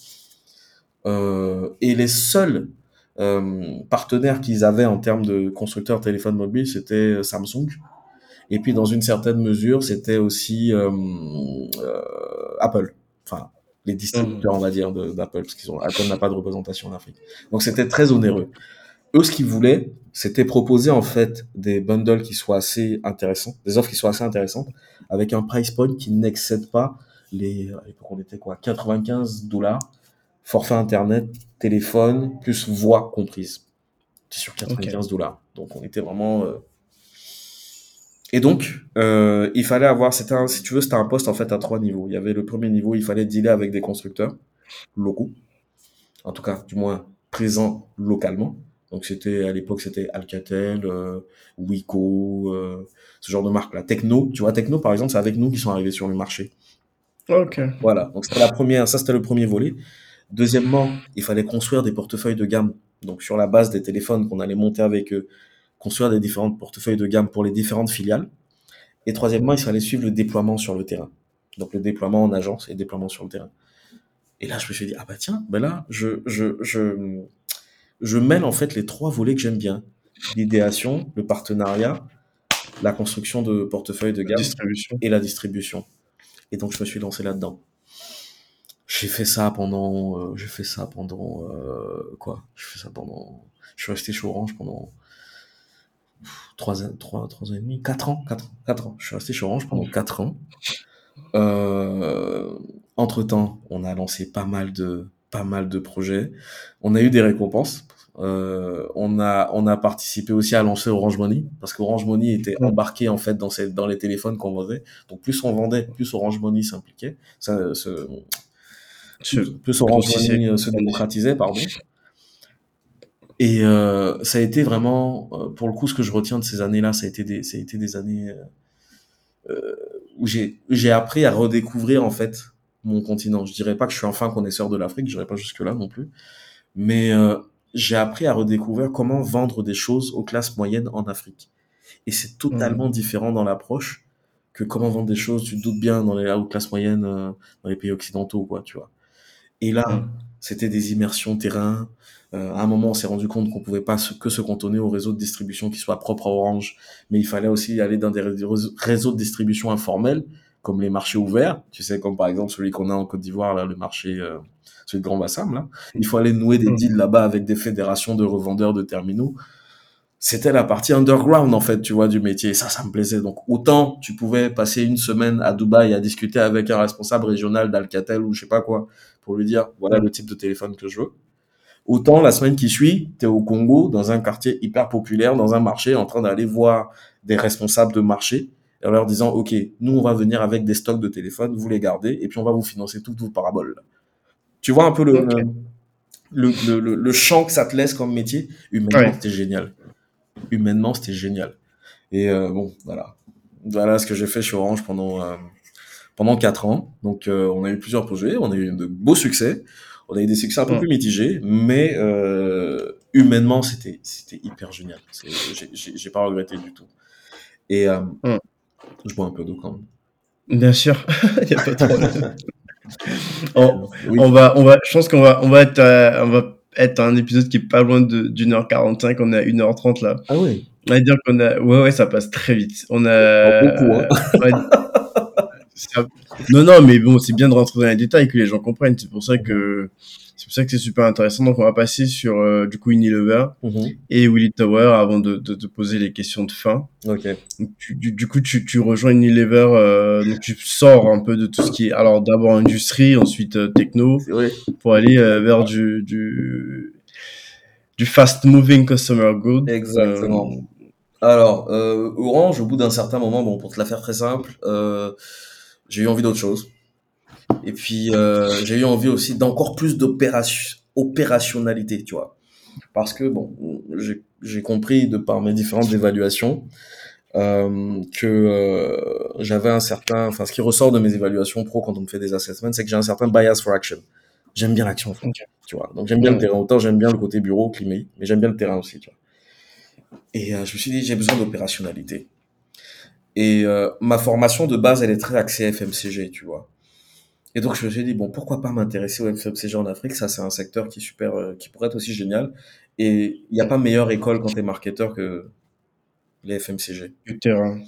Euh, et les seuls euh, partenaires qu'ils avaient en termes de constructeurs téléphone mobile, c'était Samsung. Et puis dans une certaine mesure, c'était aussi euh, euh, Apple. Enfin, les distributeurs, on va dire, d'Apple, parce qu'ils ont Apple n'a pas de représentation en Afrique. Donc c'était très onéreux. Eux, ce qu'ils voulaient, c'était proposer en fait des bundles qui soient assez intéressants, des offres qui soient assez intéressantes, avec un price point qui n'excède pas les, à l'époque on était quoi, 95 dollars, forfait internet, téléphone, plus voix comprise. C'est sur 95 dollars. Donc on était vraiment. euh, Et donc, euh, il fallait avoir, c'était un, si tu veux, c'était un poste en fait à trois niveaux. Il y avait le premier niveau, il fallait dealer avec des constructeurs locaux, en tout cas, du moins présents localement. Donc c'était à l'époque c'était Alcatel, euh, Wiko, euh, ce genre de marque là. Techno, tu vois Techno par exemple, c'est avec nous qui sont arrivés sur le marché. Ok. Voilà, donc c'était la première, ça c'était le premier volet. Deuxièmement, il fallait construire des portefeuilles de gamme. Donc sur la base des téléphones qu'on allait monter avec eux, construire des différentes portefeuilles de gamme pour les différentes filiales. Et troisièmement, il fallait suivre le déploiement sur le terrain. Donc le déploiement en agence et le déploiement sur le terrain. Et là, je me suis dit, ah bah tiens, ben là, je, je, je, je mêle en fait les trois volets que j'aime bien. L'idéation, le partenariat, la construction de portefeuille de gamme Distribution. et la distribution. Et donc, je me suis lancé là-dedans. J'ai fait ça pendant, euh, j'ai fait ça pendant, euh, quoi? Je fais ça pendant, je suis resté chez Orange pendant trois, ans- trois, trois ans et demi, quatre ans, quatre, ans, quatre ans. Je suis resté chez Orange pendant quatre ans. Euh, entre temps, on a lancé pas mal de, pas mal de projets. On a eu des récompenses. On a, on a participé aussi à lancer Orange Money parce qu'Orange Money était embarqué en fait dans ces, dans les téléphones qu'on vendait. Donc plus on vendait, plus Orange Money s'impliquait. Ça, Ce- Orange grossissait. Money euh, se démocratisait, pardon. Et euh, ça a été vraiment, euh, pour le coup, ce que je retiens de ces années-là, ça a été des, ça a été des années euh, euh, où j'ai, j'ai appris à redécouvrir en fait mon continent. Je dirais pas que je suis un fin connaisseur de l'Afrique, je dirais pas jusque là non plus, mais euh, j'ai appris à redécouvrir comment vendre des choses aux classes moyennes en Afrique. Et c'est totalement différent dans l'approche que comment vendre des choses, tu te doutes bien, dans les hautes classes moyennes, euh, dans les pays occidentaux, quoi, tu vois. Et là, Mm. c'était des immersions terrain. Euh, à un moment, on s'est rendu compte qu'on pouvait pas se- que se cantonner au réseau de distribution qui soit propre à Orange, mais il fallait aussi aller dans des ré- réseaux de distribution informels, comme les marchés ouverts, tu sais, comme par exemple celui qu'on a en Côte d'Ivoire, là, le marché, euh, celui de Grand Bassam, là. Il faut aller nouer des Mm. deals là-bas avec des fédérations de revendeurs de terminaux. C'était la partie underground, en fait, tu vois, du métier. Et ça, ça me plaisait. Donc, autant tu pouvais passer une semaine à Dubaï à discuter avec un responsable régional d'Alcatel ou je sais pas quoi, pour lui dire, voilà le type de téléphone que je veux. Autant la semaine qui suit, tu es au Congo, dans un quartier hyper populaire, dans un marché, en train d'aller voir des responsables de marché, en leur disant, OK, nous, on va venir avec des stocks de téléphones, vous les gardez, et puis on va vous financer toutes vos paraboles. Tu vois un peu le, le, le, le champ que ça te laisse comme métier? Humainement, Ouais. c'était génial. Humainement, c'était génial. Et euh, bon, voilà. Voilà ce que j'ai fait chez Orange pendant, euh, pendant 4 ans. Donc, euh, on a eu plusieurs projets, on a eu de beaux succès. On a eu des succès un peu plus mitigés, mais euh, humainement, c'était c'était hyper génial. J'ai- pas regretté du tout. Et je bois un peu d'eau quand même. Bien sûr. Il y a pas de problème. on, Oui. on va, on va, je pense qu'on va, on va être, on va être un épisode qui est pas loin d'une heure 45. On est à 1h30 là. Ah oui. On va dire qu'on a, ouais, ouais, ça passe très vite. On a, beaucoup, hein. ouais. Ça- Non, non, mais bon, c'est bien de rentrer dans les détails que les gens comprennent. C'est pour ça que, c'est pour ça que c'est super intéressant. Donc, on va passer sur, euh, du coup, Unilever Mhm. et Willy Tower avant de, de, de poser les questions de fin. Ok. Donc, tu- du, du coup, tu, tu rejoins Unilever, euh, donc tu sors un peu de tout ce qui est, alors d'abord industrie, ensuite euh, techno, pour aller euh, vers du, du, du fast moving customer good. Exactement. Euh, Alors, Orange, au bout d'un certain moment, bon, pour te la faire très simple, j'ai eu envie d'autre chose. Et puis, euh, j'ai eu envie aussi d'encore plus d'opération, opérationnalité, tu vois. Parce que, bon, j'ai compris de par mes différentes évaluations euh, que euh, j'avais un certain, enfin, ce qui ressort de mes évaluations pro quand on me fait des assessments, c'est que j'ai un certain bias for action. J'aime bien l'action, en fait, Ok. tu vois. Donc, j'aime bien le terrain. Autant j'aime bien le côté bureau, climat, mais j'aime bien le terrain aussi, tu vois. Et euh, je me suis dit, j'ai besoin d'opérationnalité. Et euh, ma formation de base, elle est très axée FMCG, tu vois. Et donc je me suis dit, bon, pourquoi pas m'intéresser au FMCG en Afrique Ça, c'est un secteur qui, est super, euh, qui pourrait être aussi génial. Et il n'y a pas meilleure école quand tu es marketeur que les FMCG. du terrain.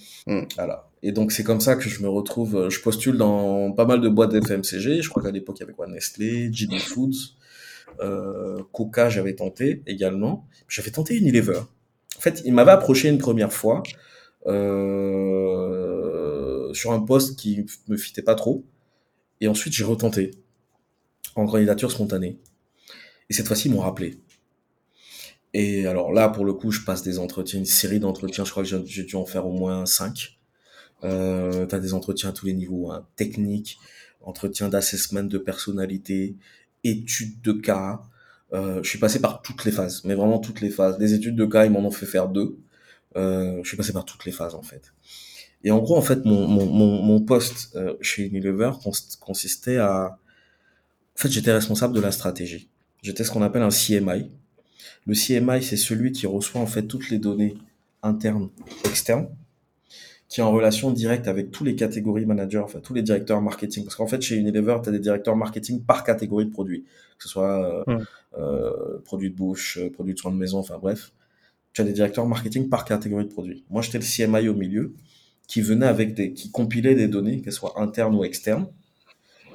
Voilà. Et donc c'est comme ça que je me retrouve, euh, je postule dans pas mal de boîtes de FMCG. Je crois qu'à l'époque, il y avait quoi? Nestlé, JD Foods, euh, Coca, j'avais tenté également. J'avais tenté Unilever. En fait, il m'avait approché une première fois euh, sur un poste qui me fitait pas trop. Et ensuite, j'ai retenté en candidature spontanée. Et cette fois-ci, ils m'ont rappelé. Et alors là, pour le coup, je passe des entretiens, une série d'entretiens. Je crois que j'ai dû en faire au moins cinq. Euh, tu as des entretiens à tous les niveaux, hein, technique, entretien d'assessment de personnalité, études de cas. Euh, je suis passé par toutes les phases, mais vraiment toutes les phases. Des études de cas, ils m'en ont fait faire deux. Euh, je suis passé par toutes les phases en fait. Et en gros, en fait, mon, mon, mon, mon poste euh, chez Unilever cons- consistait à... En fait, j'étais responsable de la stratégie. J'étais ce qu'on appelle un CMI. Le CMI, c'est celui qui reçoit en fait toutes les données internes, externes, qui est en relation directe avec tous les catégories managers, enfin tous les directeurs marketing. Parce qu'en fait, chez Unilever, tu as des directeurs marketing par catégorie de produits, que ce soit euh, euh, produits de bouche, produits de soins de maison, enfin bref. Tu as des directeurs marketing par catégorie de produits. Moi, j'étais le CMI au milieu, qui venait avec des, qui compilait des données, qu'elles soient internes ou externes,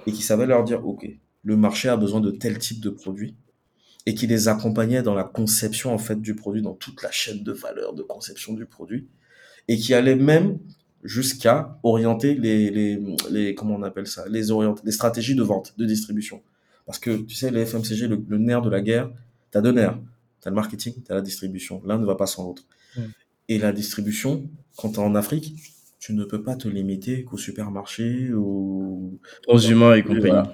et qui savait leur dire, OK, le marché a besoin de tel type de produit, et qui les accompagnait dans la conception, en fait, du produit, dans toute la chaîne de valeur de conception du produit et qui allait même jusqu'à orienter les, les, les, comment on appelle ça, les, orienter, les stratégies de vente, de distribution. Parce que, tu sais, les FMCG, le, nerf de la guerre, tu as deux nerfs. Tu as le marketing, tu as la distribution. L'un ne va pas sans l'autre. Et la distribution, quand tu es en Afrique, tu ne peux pas te limiter qu'au supermarché ou aux humains et compagnie.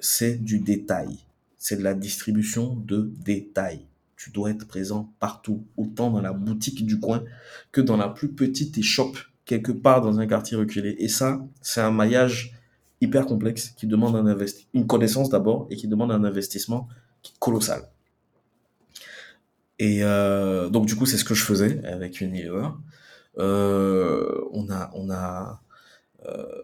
C'est du détail. C'est de la distribution de détail tu dois être présent partout, autant dans la boutique du coin que dans la plus petite échoppe quelque part dans un quartier reculé. Et ça, c'est un maillage hyper complexe qui demande un une connaissance d'abord et qui demande un investissement colossal. Et euh, donc du coup, c'est ce que je faisais avec Unilever. Euh, on a, on a euh,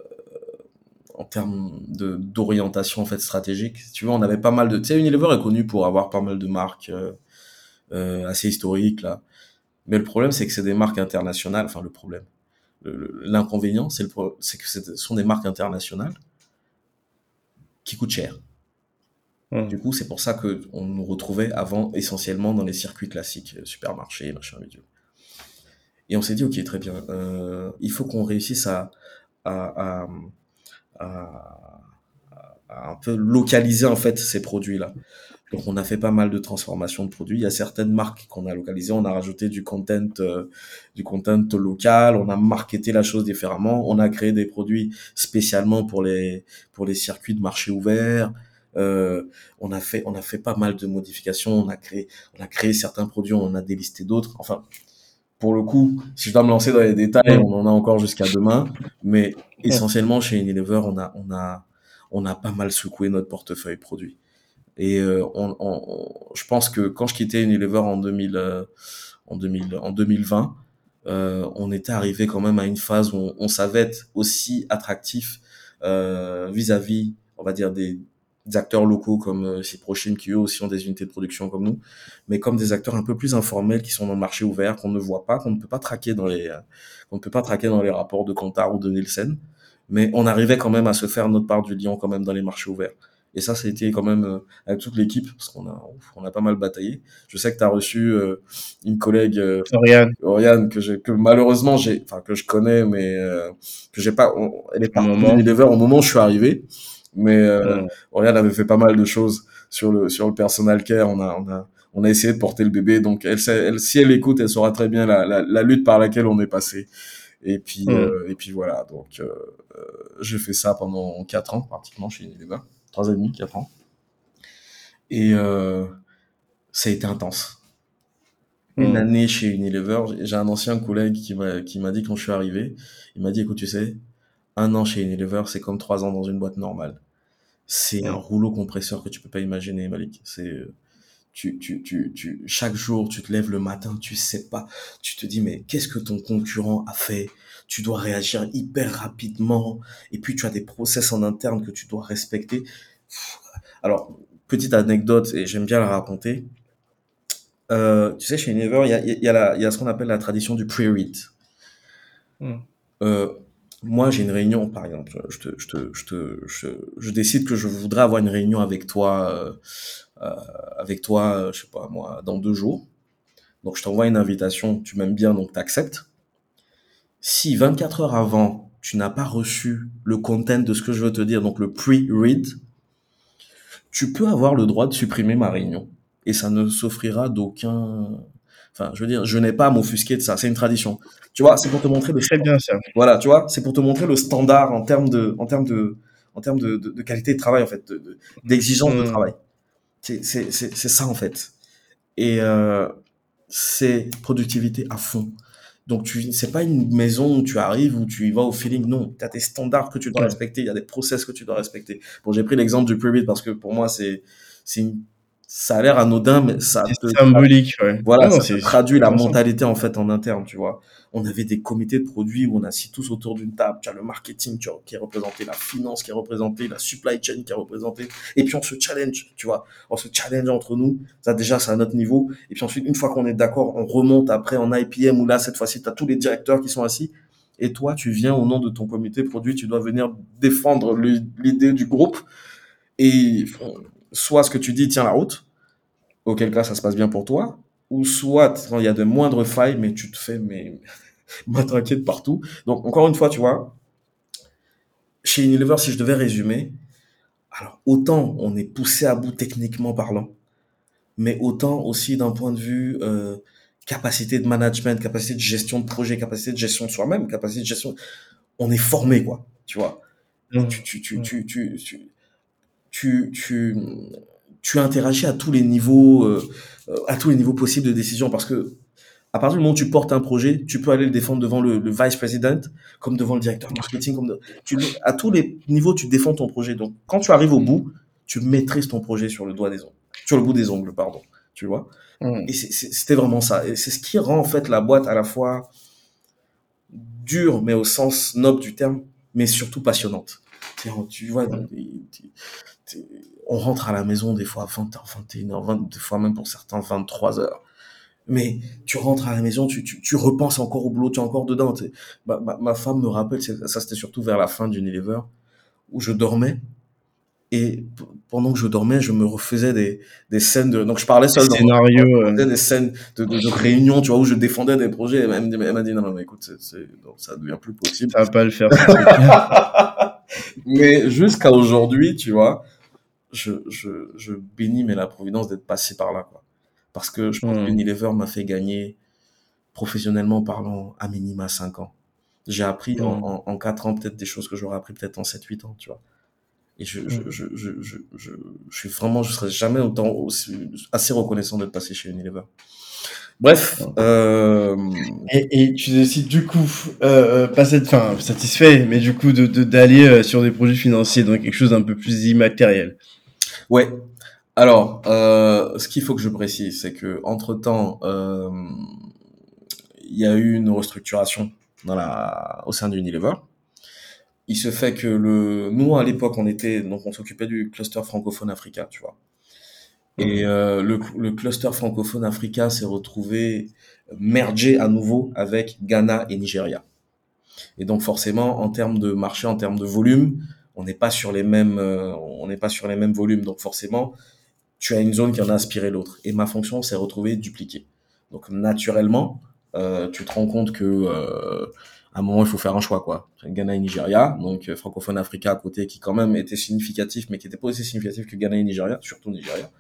en termes de d'orientation en fait stratégique. Tu vois, on avait pas mal de. Tu sais, Unilever est connu pour avoir pas mal de marques euh, euh, assez historiques là. Mais le problème, c'est que c'est des marques internationales. Enfin, le problème, l'inconvénient, c'est que ce sont des marques internationales qui coûtent cher. Du coup, c'est pour ça que on nous retrouvait avant essentiellement dans les circuits classiques, euh, supermarchés, machin, vidéo. Et on s'est dit, ok, très bien, euh, il faut qu'on réussisse à, à, à, à, un peu localiser en fait ces produits-là. Donc on a fait pas mal de transformations de produits. Il y a certaines marques qu'on a localisées, on a rajouté du content, euh, du content local, on a marketé la chose différemment, on a créé des produits spécialement pour les pour les circuits de marché ouvert. Euh, on a fait on a fait pas mal de modifications, on a créé on a créé certains produits, on a délisté d'autres. Enfin, pour le coup, si je dois me lancer dans les détails, on en a encore jusqu'à demain, mais essentiellement chez Unilever, on a on a on a pas mal secoué notre portefeuille produit. Et euh, on, on, je pense que quand je quittais Unilever en 2000, euh, en 2000, en 2020, euh, on était arrivé quand même à une phase où on, savait être aussi attractif vis-à-vis, on va dire, des, acteurs locaux comme euh, Ciprochim qui eux aussi ont des unités de production comme nous, mais comme des acteurs un peu plus informels qui sont dans le marché ouvert, qu'on ne voit pas, qu'on ne peut pas traquer dans les, qu'on ne peut pas traquer dans les rapports de Kantar ou de Nielsen, mais on arrivait quand même à se faire notre part du lion quand même dans les marchés ouverts. Et ça, ça a été quand même euh, avec toute l'équipe, parce qu'on a, on a pas mal bataillé. Je sais que tu as reçu euh, une collègue, euh, Oriane, Oriane que, j'ai, que malheureusement, j'ai, enfin, que je connais, mais que j'ai pas, elle est pas moment. au moment où je suis arrivé. Mais Oriane avait fait pas mal de choses sur le, sur le personal care. On a, on a, on a essayé de porter le bébé. Donc, elle, elle, si elle écoute, elle saura très bien la, la, la lutte par laquelle on est passé. Et puis, et puis voilà. Donc, j'ai fait ça pendant quatre ans, pratiquement, chez Unilever trois et demi, quatre ans. Et euh, ça a été intense. Une année chez Unilever, j'ai un ancien collègue qui m'a qui m'a dit quand je suis arrivé, il m'a dit écoute tu sais, un an chez Unilever c'est comme trois ans dans une boîte normale. C'est un rouleau compresseur que tu peux pas imaginer Malik. C'est tu, tu, tu, tu, chaque jour, tu te lèves le matin, tu sais pas, tu te dis, mais qu'est-ce que ton concurrent a fait? Tu dois réagir hyper rapidement. Et puis, tu as des process en interne que tu dois respecter. Alors, petite anecdote, et j'aime bien la raconter. Euh, tu sais, chez Unilever, il y a, y, a y a ce qu'on appelle la tradition du pre-read. Hmm. Euh, moi, j'ai une réunion, par exemple, je, te, je, te, je, te, je, décide que je voudrais avoir une réunion avec toi euh, euh, avec toi, euh, je sais pas moi, dans deux jours. Donc je t'envoie une invitation, tu m'aimes bien, donc tu acceptes. Si 24 heures avant, tu n'as pas reçu le content de ce que je veux te dire, donc le pre-read, tu peux avoir le droit de supprimer ma réunion. Et ça ne s'offrira d'aucun... Enfin, je veux dire, je n'ai pas à m'offusquer de ça. C'est une tradition. Tu vois, c'est pour te montrer le... Très bien ça. Voilà, tu vois, c'est pour te montrer le standard en termes de, en termes de, en termes de, de, qualité de travail, en fait, d'exigence de, de, mmh. travail. C'est ça en fait. Et euh, c'est productivité à fond. Donc tu c'est pas une maison où tu arrives où tu y vas au feeling. Non, tu as des standards que tu dois respecter, il y a des process que tu dois respecter. Bon, j'ai pris l'exemple du pre parce que pour moi c'est c'est ça a l'air anodin, mais ça symbolique, ouais. voilà, Non, ça traduit la mentalité en fait en interne, tu vois. On avait des comités de produits où on assis tous autour d'une table. Tu as le marketing tu qui est représenté, la finance qui est représentée, la supply chain qui est représentée. Et puis on se challenge, tu vois. On se challenge entre nous. Ça déjà, c'est à notre niveau. Et puis ensuite, une fois qu'on est d'accord, on remonte après en IPM où là, cette fois-ci, tu as tous les directeurs qui sont assis. Et toi, tu viens au nom de ton comité produit, tu dois venir défendre l'idée du groupe. Et soit ce que tu dis tient la route, auquel cas ça se passe bien pour toi, ou soit il y a de moindres failles, mais tu te fais mais matraquer de partout. Donc encore une fois, tu vois, chez Unilever, si je devais résumer, alors autant on est poussé à bout techniquement parlant, mais autant aussi d'un point de vue euh, capacité de management, capacité de gestion de projet, capacité de gestion de soi-même, capacité de gestion, on est formé quoi, tu vois. Mm. Tu, tu, tu, tu, tu, tu, tu, tu, tu interagis à tous les niveaux, euh, euh, à tous les niveaux possibles de décision parce que à partir du moment où tu portes un projet, tu peux aller le défendre devant le, le vice president, comme devant le directeur marketing, comme de- tu, à tous les niveaux, tu défends ton projet. Donc, quand tu arrives au bout, tu maîtrises ton projet sur le doigt des ongles, sur le bout des ongles, pardon. Tu vois. Mm. Et c'était vraiment ça. Et c'est ce qui rend en fait la boîte à la fois dure, mais au sens noble du terme, mais surtout passionnante. Tu vois, tu- on rentre à la maison des fois à 20h, 21h, 20, des fois même pour certains 23h. Mais tu rentres à la maison, tu, tu, tu repenses encore au boulot, tu es encore dedans. Ma, ma, ma femme me rappelle, ça c'était surtout vers la fin d'Unilever, où je dormais. Et pendant que je dormais, je me refaisais des, des scènes de... Donc je parlais seul dans Scénario, je euh, faisais des scènes de, de, de réunions, tu vois, où je défendais des projets. Elle m'a dit, non, non, mais écoute, c'est- non, ça devient plus possible. ça va pas le faire. mais jusqu'à aujourd'hui, tu vois, je, je, je bénis mais la providence d'être passé par là, quoi. Parce que je pense que Unilever m'a fait gagner, professionnellement parlant, à minima 5 ans. J'ai appris en, Mm. en, en 4 ans peut-être des choses que j'aurais appris peut-être en 7-8 ans, tu vois. Et je, je, je, je, je, je, je suis vraiment, je serai jamais autant aussi, assez reconnaissant d'être passé chez Unilever. Bref, euh, Et, et tu décides du coup, euh, euh, pas cette, satisfait, mais du coup de de- d'aller sur des projets financiers, donc quelque chose d'un peu plus immatériel. Ouais. Alors, euh, ce qu'il faut que je précise, c'est que entre temps, euh, il y a eu une restructuration dans la, au sein d'Unilever. Il se fait que le, nous à l'époque, on était, donc on s'occupait du cluster francophone Africa, tu vois. Et euh, le, le cluster francophone Africa s'est retrouvé mergé à nouveau avec Ghana et Nigeria. Et donc forcément, en termes de marché, en termes de volume, on n'est pas sur les mêmes, euh, on n'est pas sur les mêmes volumes. Donc forcément, tu as une zone qui en a aspiré l'autre. Et ma fonction s'est retrouvée dupliquée. Donc naturellement, euh, tu te rends compte que euh, à un moment il faut faire un choix quoi. Ghana et Nigeria, donc euh, francophone Africa à côté qui quand même était significatif, mais qui était pas aussi significatif que Ghana et Nigeria, surtout Nigeria.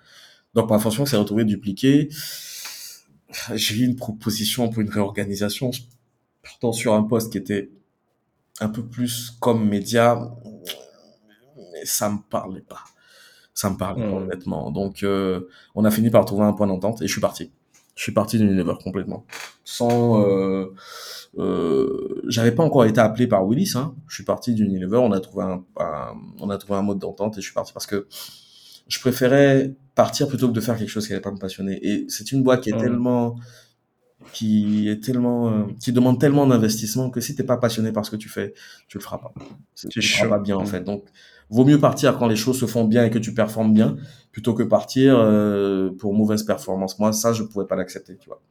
Donc ma fonction s'est retrouvée dupliquée. J'ai eu une proposition pour une réorganisation, pourtant sur un poste qui était un peu plus comme média, ça me parlait pas. Ça me parlait pas, Mm. honnêtement. Donc, euh, on a fini par trouver un point d'entente et je suis parti. Je suis parti d'Unilever complètement. Sans, euh, euh, j'avais pas encore été appelé par Willis, hein. Je suis parti d'Unilever, on a trouvé un, un- on a trouvé un mode d'entente et je suis parti parce que je préférais partir plutôt que de faire quelque chose qui allait pas me passionner. Et c'est une boîte qui est Mm. tellement, qui est tellement, euh, qui demande tellement d'investissement que si t'es pas passionné par ce que tu fais, tu le feras pas. Tu le feras pas bien en Mm. fait. Donc, vaut mieux partir quand les choses se font bien et que tu performes bien, plutôt que partir euh, pour mauvaise performance. Moi, ça, je pouvais pas l'accepter, tu vois.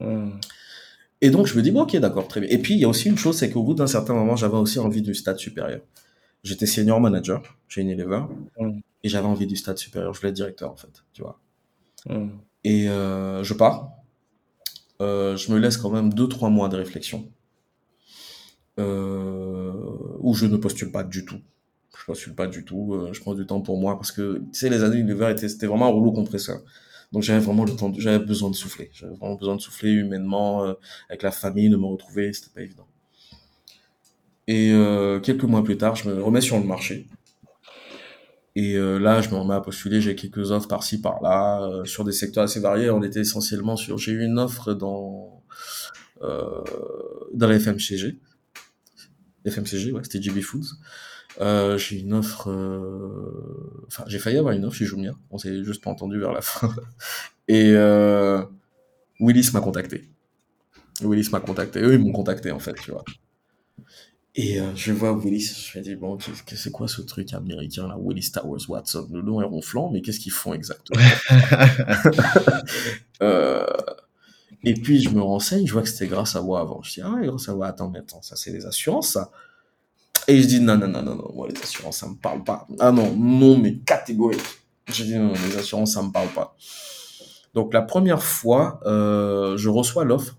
Mm. Et donc, je me dis, bon, ok, d'accord, très bien. Et puis, il y a aussi une chose, c'est qu'au bout d'un certain moment, j'avais aussi envie du stade supérieur. J'étais senior manager chez Unilever Mm. et j'avais envie du stade supérieur. Je voulais être directeur, en fait, tu vois. Mm. Et euh, je pars. Euh, je me laisse quand même deux, trois mois de réflexion. Euh, où je ne postule pas du tout. Je postule pas du tout. euh, je prends du temps pour moi parce que, tu sais, les années étaient, c'était vraiment un rouleau compresseur. Donc j'avais vraiment j'avais besoin de souffler. J'avais vraiment besoin de souffler humainement, euh, avec la famille, de me retrouver, c'était pas évident. Et euh, quelques mois plus tard, je me remets sur le marché. Et là, je me remets à postuler. J'ai quelques offres par-ci, par-là, sur des secteurs assez variés. On était essentiellement sur. J'ai eu une offre dans dans la FMCG. FMCG, ouais, c'était JB Foods. Euh, j'ai une offre, euh, enfin, j'ai failli avoir une offre chez Jumia. On s'est juste pas entendu vers la fin. Et euh, Willis m'a contacté. Willis m'a contacté. Eux, ils m'ont contacté, en fait, tu vois. Et je vois Willis, je me dis, bon, c'est quoi ce truc américain, là, Willis Towers Watson Le nom est ronflant, mais qu'est-ce qu'ils font exactement? Et puis, je me renseigne, je vois que c'était grâce à moi avant. Je dis, ah grâce à moi, attends, mais attends, ça, c'est les assurances, ça Et je dis, non, non, non, non, non, moi, les assurances, ça me parle pas. Ah non, non, mais catégorique. Je dis, non, les assurances, ça me parle pas. Donc, la première fois, euh, je reçois l'offre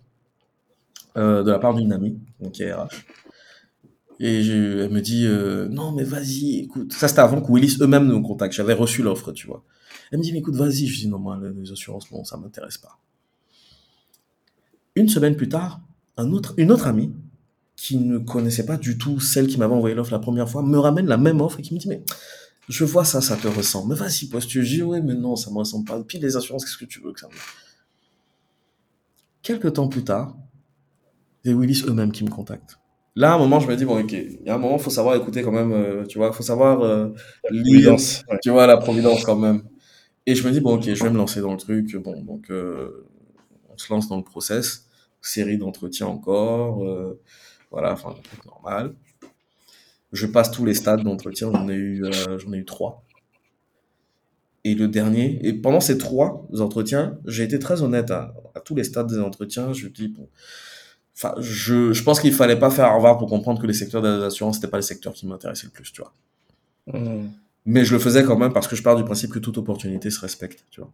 euh, de la part d'une amie, donc qui est RH. Et elle me dit, euh, non, mais vas-y, écoute. Ça, c'était avant que Willis eux-mêmes nous contactent. J'avais reçu l'offre, tu vois. Elle me dit, mais écoute, vas-y. Je dis, non, moi, les assurances, non, ça m'intéresse pas. Une semaine plus tard, un autre, une autre amie, qui ne connaissait pas du tout celle qui m'avait envoyé l'offre la première fois, me ramène la même offre et qui me dit, mais je vois ça, ça te ressemble. Mais vas-y, postule. Je dis, ouais, mais non, ça me ressemble pas. Puis les assurances, qu'est-ce que tu veux que ça me... Quelques temps plus tard, c'est Willis eux-mêmes qui me contactent. Là, à un moment, je me dis, bon, ok, il y a un moment, faut savoir écouter quand même, euh, tu vois, faut savoir euh, lire, Providence, ouais. tu vois, la providence quand même. Et je me dis, bon, ok, je vais me lancer dans le truc. Bon, donc, euh, on se lance dans le process. Série d'entretiens encore. Voilà, enfin, un truc normal. Je passe tous les stades d'entretien. J'en ai eu, euh, j'en ai eu trois. Et le dernier, et pendant ces trois entretiens, j'ai été très honnête à, à tous les stades des entretiens. Je dis, bon, enfin, je, je pense qu'il fallait pas faire Harvard pour comprendre que les secteurs des assurances, c'était pas les secteurs qui m'intéressaient le plus, tu vois. Mm. Mais je le faisais quand même parce que je pars du principe que toute opportunité se respecte, tu vois.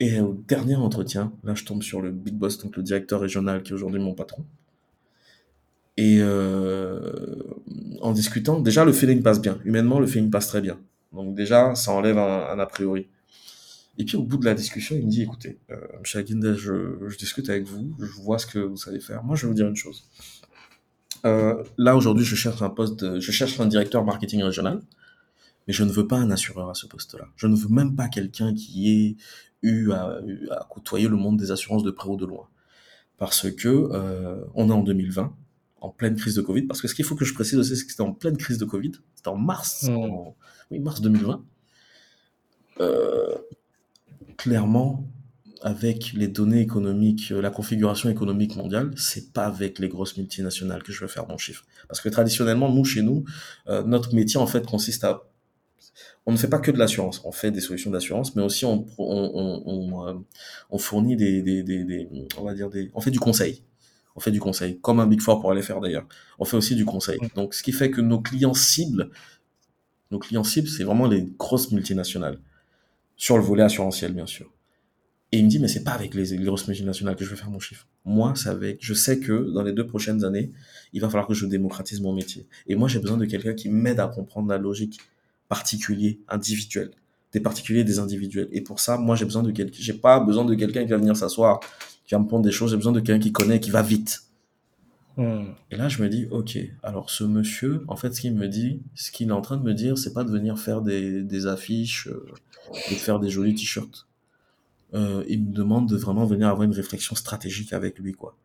Et au dernier entretien, là, je tombe sur le big boss, donc le directeur régional qui est aujourd'hui mon patron. Et euh, en discutant, déjà le feeling passe bien. Humainement, le feeling passe très bien. Donc déjà, ça enlève un, a priori. Et puis au bout de la discussion, il me dit, écoutez, euh, M. Aguinda, je, je discute avec vous, je vois ce que vous savez faire. Moi, je vais vous dire une chose. Euh, là, aujourd'hui, je cherche un poste, je cherche un directeur marketing régional, mais je ne veux pas un assureur à ce poste-là. Je ne veux même pas quelqu'un qui ait eu à, à côtoyer le monde des assurances de près ou de loin. Parce que euh, on est en 2020, en pleine crise de Covid. Parce que ce qu'il faut que je précise aussi, c'est que c'était en pleine crise de Covid. C'était en mars, Mm. en- oui, mars 2020. Euh, clairement, avec les données économiques, euh, la configuration économique mondiale, c'est pas avec les grosses multinationales que je vais faire mon chiffre. Parce que traditionnellement, nous, chez nous, euh, notre métier, en fait, consiste à... On ne fait pas que de l'assurance, on fait des solutions d'assurance, mais aussi on, euh, on fournit des, des, des, des- on va dire des, on fait du conseil. On fait du conseil, comme un Big Four pourrait les faire d'ailleurs. On fait aussi du conseil. Donc, ce qui fait que nos clients cibles, nos clients cibles, c'est vraiment les grosses multinationales. Sur le volet assurantiel, bien sûr. Et il me dit, mais c'est pas avec les, les grosses multinationales que je vais faire mon chiffre. Moi, c'est avec, je sais que dans les deux prochaines années, il va falloir que je démocratise mon métier. Et moi, j'ai besoin de quelqu'un qui m'aide à comprendre la logique particulier, individuelle. Des particuliers et des individuels. Et pour ça, moi, j'ai besoin de quelqu'un, j'ai pas besoin de quelqu'un qui va venir s'asseoir, qui va me pondre des choses. J'ai besoin de quelqu'un qui connaît, qui va vite. Mm. Et là, je me dis, ok, alors ce monsieur, en fait, ce qu'il me dit, ce qu'il est en train de me dire, c'est pas de venir faire des, des affiches euh, et de faire des jolis t-shirts. Euh, il me demande de vraiment venir avoir une réflexion stratégique avec lui, quoi.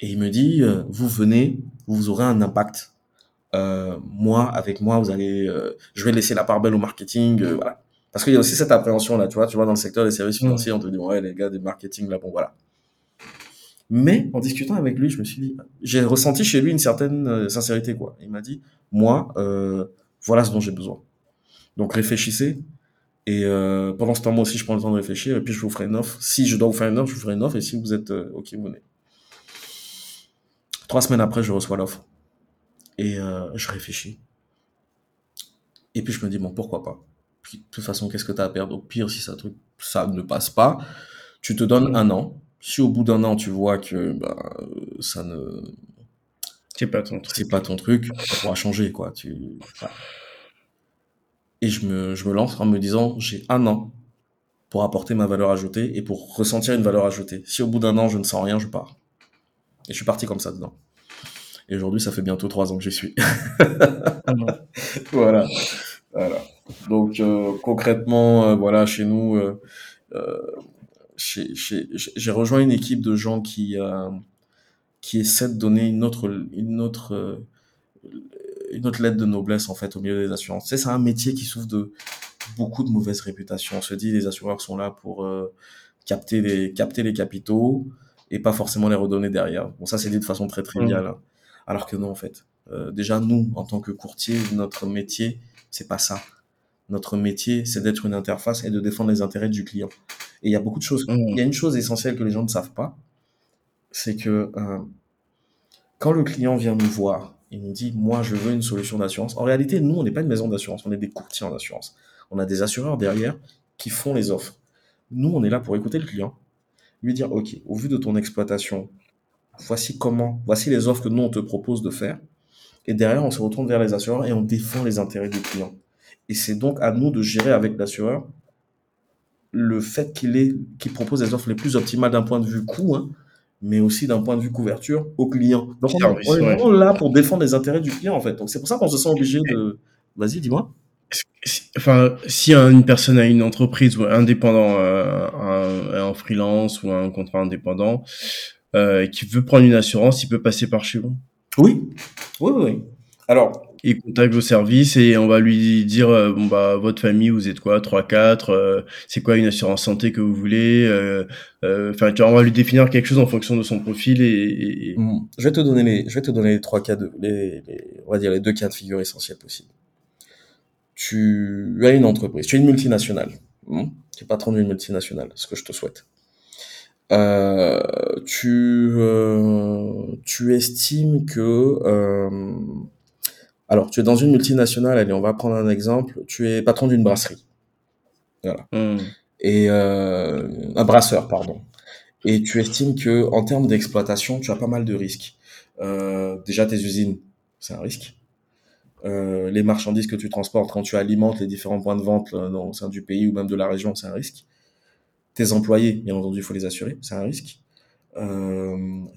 Et il me dit, euh, vous venez, vous aurez un impact. Euh, moi, avec moi, vous allez, je vais laisser la part belle au marketing, voilà. Parce qu'il y a aussi cette appréhension là, tu vois, tu vois, dans le secteur des services financiers, on te dit, ouais, les gars, des marketing, là, bon, voilà. Mais en discutant avec lui, je me suis dit, j'ai ressenti chez lui une certaine euh, sincérité, quoi. Il m'a dit, moi, euh, voilà ce dont j'ai besoin. Donc réfléchissez. Et euh, pendant ce temps, moi aussi, je prends le temps de réfléchir. Et puis, je vous ferai une offre. Si je dois vous faire une offre, je vous ferai une offre. Et si vous êtes euh, OK, vous venez. Trois semaines après, je reçois l'offre. Et je réfléchis. Et puis, je me dis, bon, pourquoi pas? Puis, De toute façon, qu'est-ce que tu as à perdre? Au pire, si ça ne passe pas, tu te donnes un an. Si au bout d'un an, tu vois que bah, ça ne C'est pas ton truc. c'est pas ton truc, ça pourra changer, quoi. Tu... Et je me, je me lance en me disant, j'ai un an pour apporter ma valeur ajoutée et pour ressentir une valeur ajoutée. Si au bout d'un an, je ne sens rien, je pars. Et je suis parti comme ça dedans. Et aujourd'hui, ça fait bientôt trois ans que j'y suis. Ah voilà. voilà. Donc, euh, concrètement, euh, voilà, chez nous, euh, j'ai rejoint une équipe de gens qui, euh, qui essaient de donner une autre, une autre, euh, une autre lettre de noblesse en fait au milieu des assurances. c'est un métier qui souffre de beaucoup de mauvaise réputation. On se dit les assureurs sont là pour euh, capter les capter les capitaux et pas forcément les redonner derrière. Bon ça c'est dit de façon très triviale, mmh. hein. alors que non en fait. Euh, déjà nous en tant que courtier, notre métier c'est pas ça. Notre métier c'est d'être une interface et de défendre les intérêts du client. Et il y a beaucoup de choses. Mmh. Il y a une chose essentielle que les gens ne savent pas, c'est que euh, quand le client vient nous voir, il nous dit moi je veux une solution d'assurance. En réalité, nous on n'est pas une maison d'assurance, on est des courtiers en assurance. On a des assureurs derrière qui font les offres. Nous on est là pour écouter le client, lui dire ok, au vu de ton exploitation, voici comment, voici les offres que nous on te propose de faire. Et derrière on se retourne vers les assureurs et on défend les intérêts du client. Et c'est donc à nous de gérer avec l'assureur le fait qu'il qu'il propose les offres les plus optimales d'un point de vue coût, hein, mais aussi d'un point de vue couverture au client. Donc on, est vraiment là pour défendre les intérêts du client en fait. Donc c'est pour ça qu'on se sent obligé de. Vas-y, dis-moi. Enfin, si une personne a une entreprise ou indépendant, euh, un, freelance ou un contrat indépendant, euh, qui veut prendre une assurance, il peut passer par chez vous? Oui, oui, oui. Alors, il contacte vos services et on va lui dire euh, bon bah votre famille vous êtes quoi 3 4 euh, c'est quoi une assurance santé que vous voulez euh, enfin on va lui définir quelque chose en fonction de son profil et, mmh. je vais te donner les je vais te donner les trois cas de les, on va dire les deux cas de figure essentiels possibles tu as une entreprise tu es une multinationale mmh. tu es patron d'une multinationale ce que je te souhaite tu tu estimes que alors, tu es dans une multinationale, allez, on va prendre un exemple. Tu es patron d'une brasserie. Voilà. Hmm. Et euh, un brasseur, pardon. Et tu estimes que en termes d'exploitation, tu as pas mal de risques. Euh, déjà, tes usines, c'est un risque. Euh, les marchandises que tu transportes quand tu alimentes les différents points de vente au sein du pays ou même de la région, c'est un risque. Tes employés, bien entendu, il faut les assurer, c'est un risque.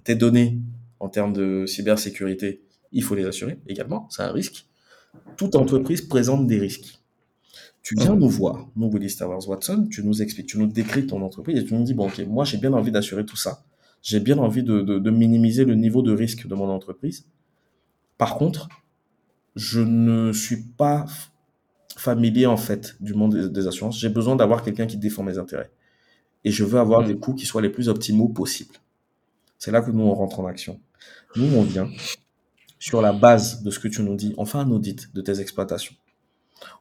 tes données en termes de cybersécurité, il faut les assurer également, c'est un risque. Toute entreprise présente des risques. Tu viens nous voir, nous, Willis Towers Watson, tu nous expliques, tu nous décris ton entreprise et tu nous dis, bon, ok, moi, j'ai bien envie d'assurer tout ça. J'ai bien envie de, minimiser le niveau de risque de mon entreprise. Par contre, je ne suis pas familier, en fait, du monde des, assurances. J'ai besoin d'avoir quelqu'un qui défend mes intérêts. Et je veux avoir mm. des coûts qui soient les plus optimaux possibles. C'est là que nous, on rentre en action. Nous, on vient, sur la base de ce que tu nous dis, on fait un audit de tes exploitations.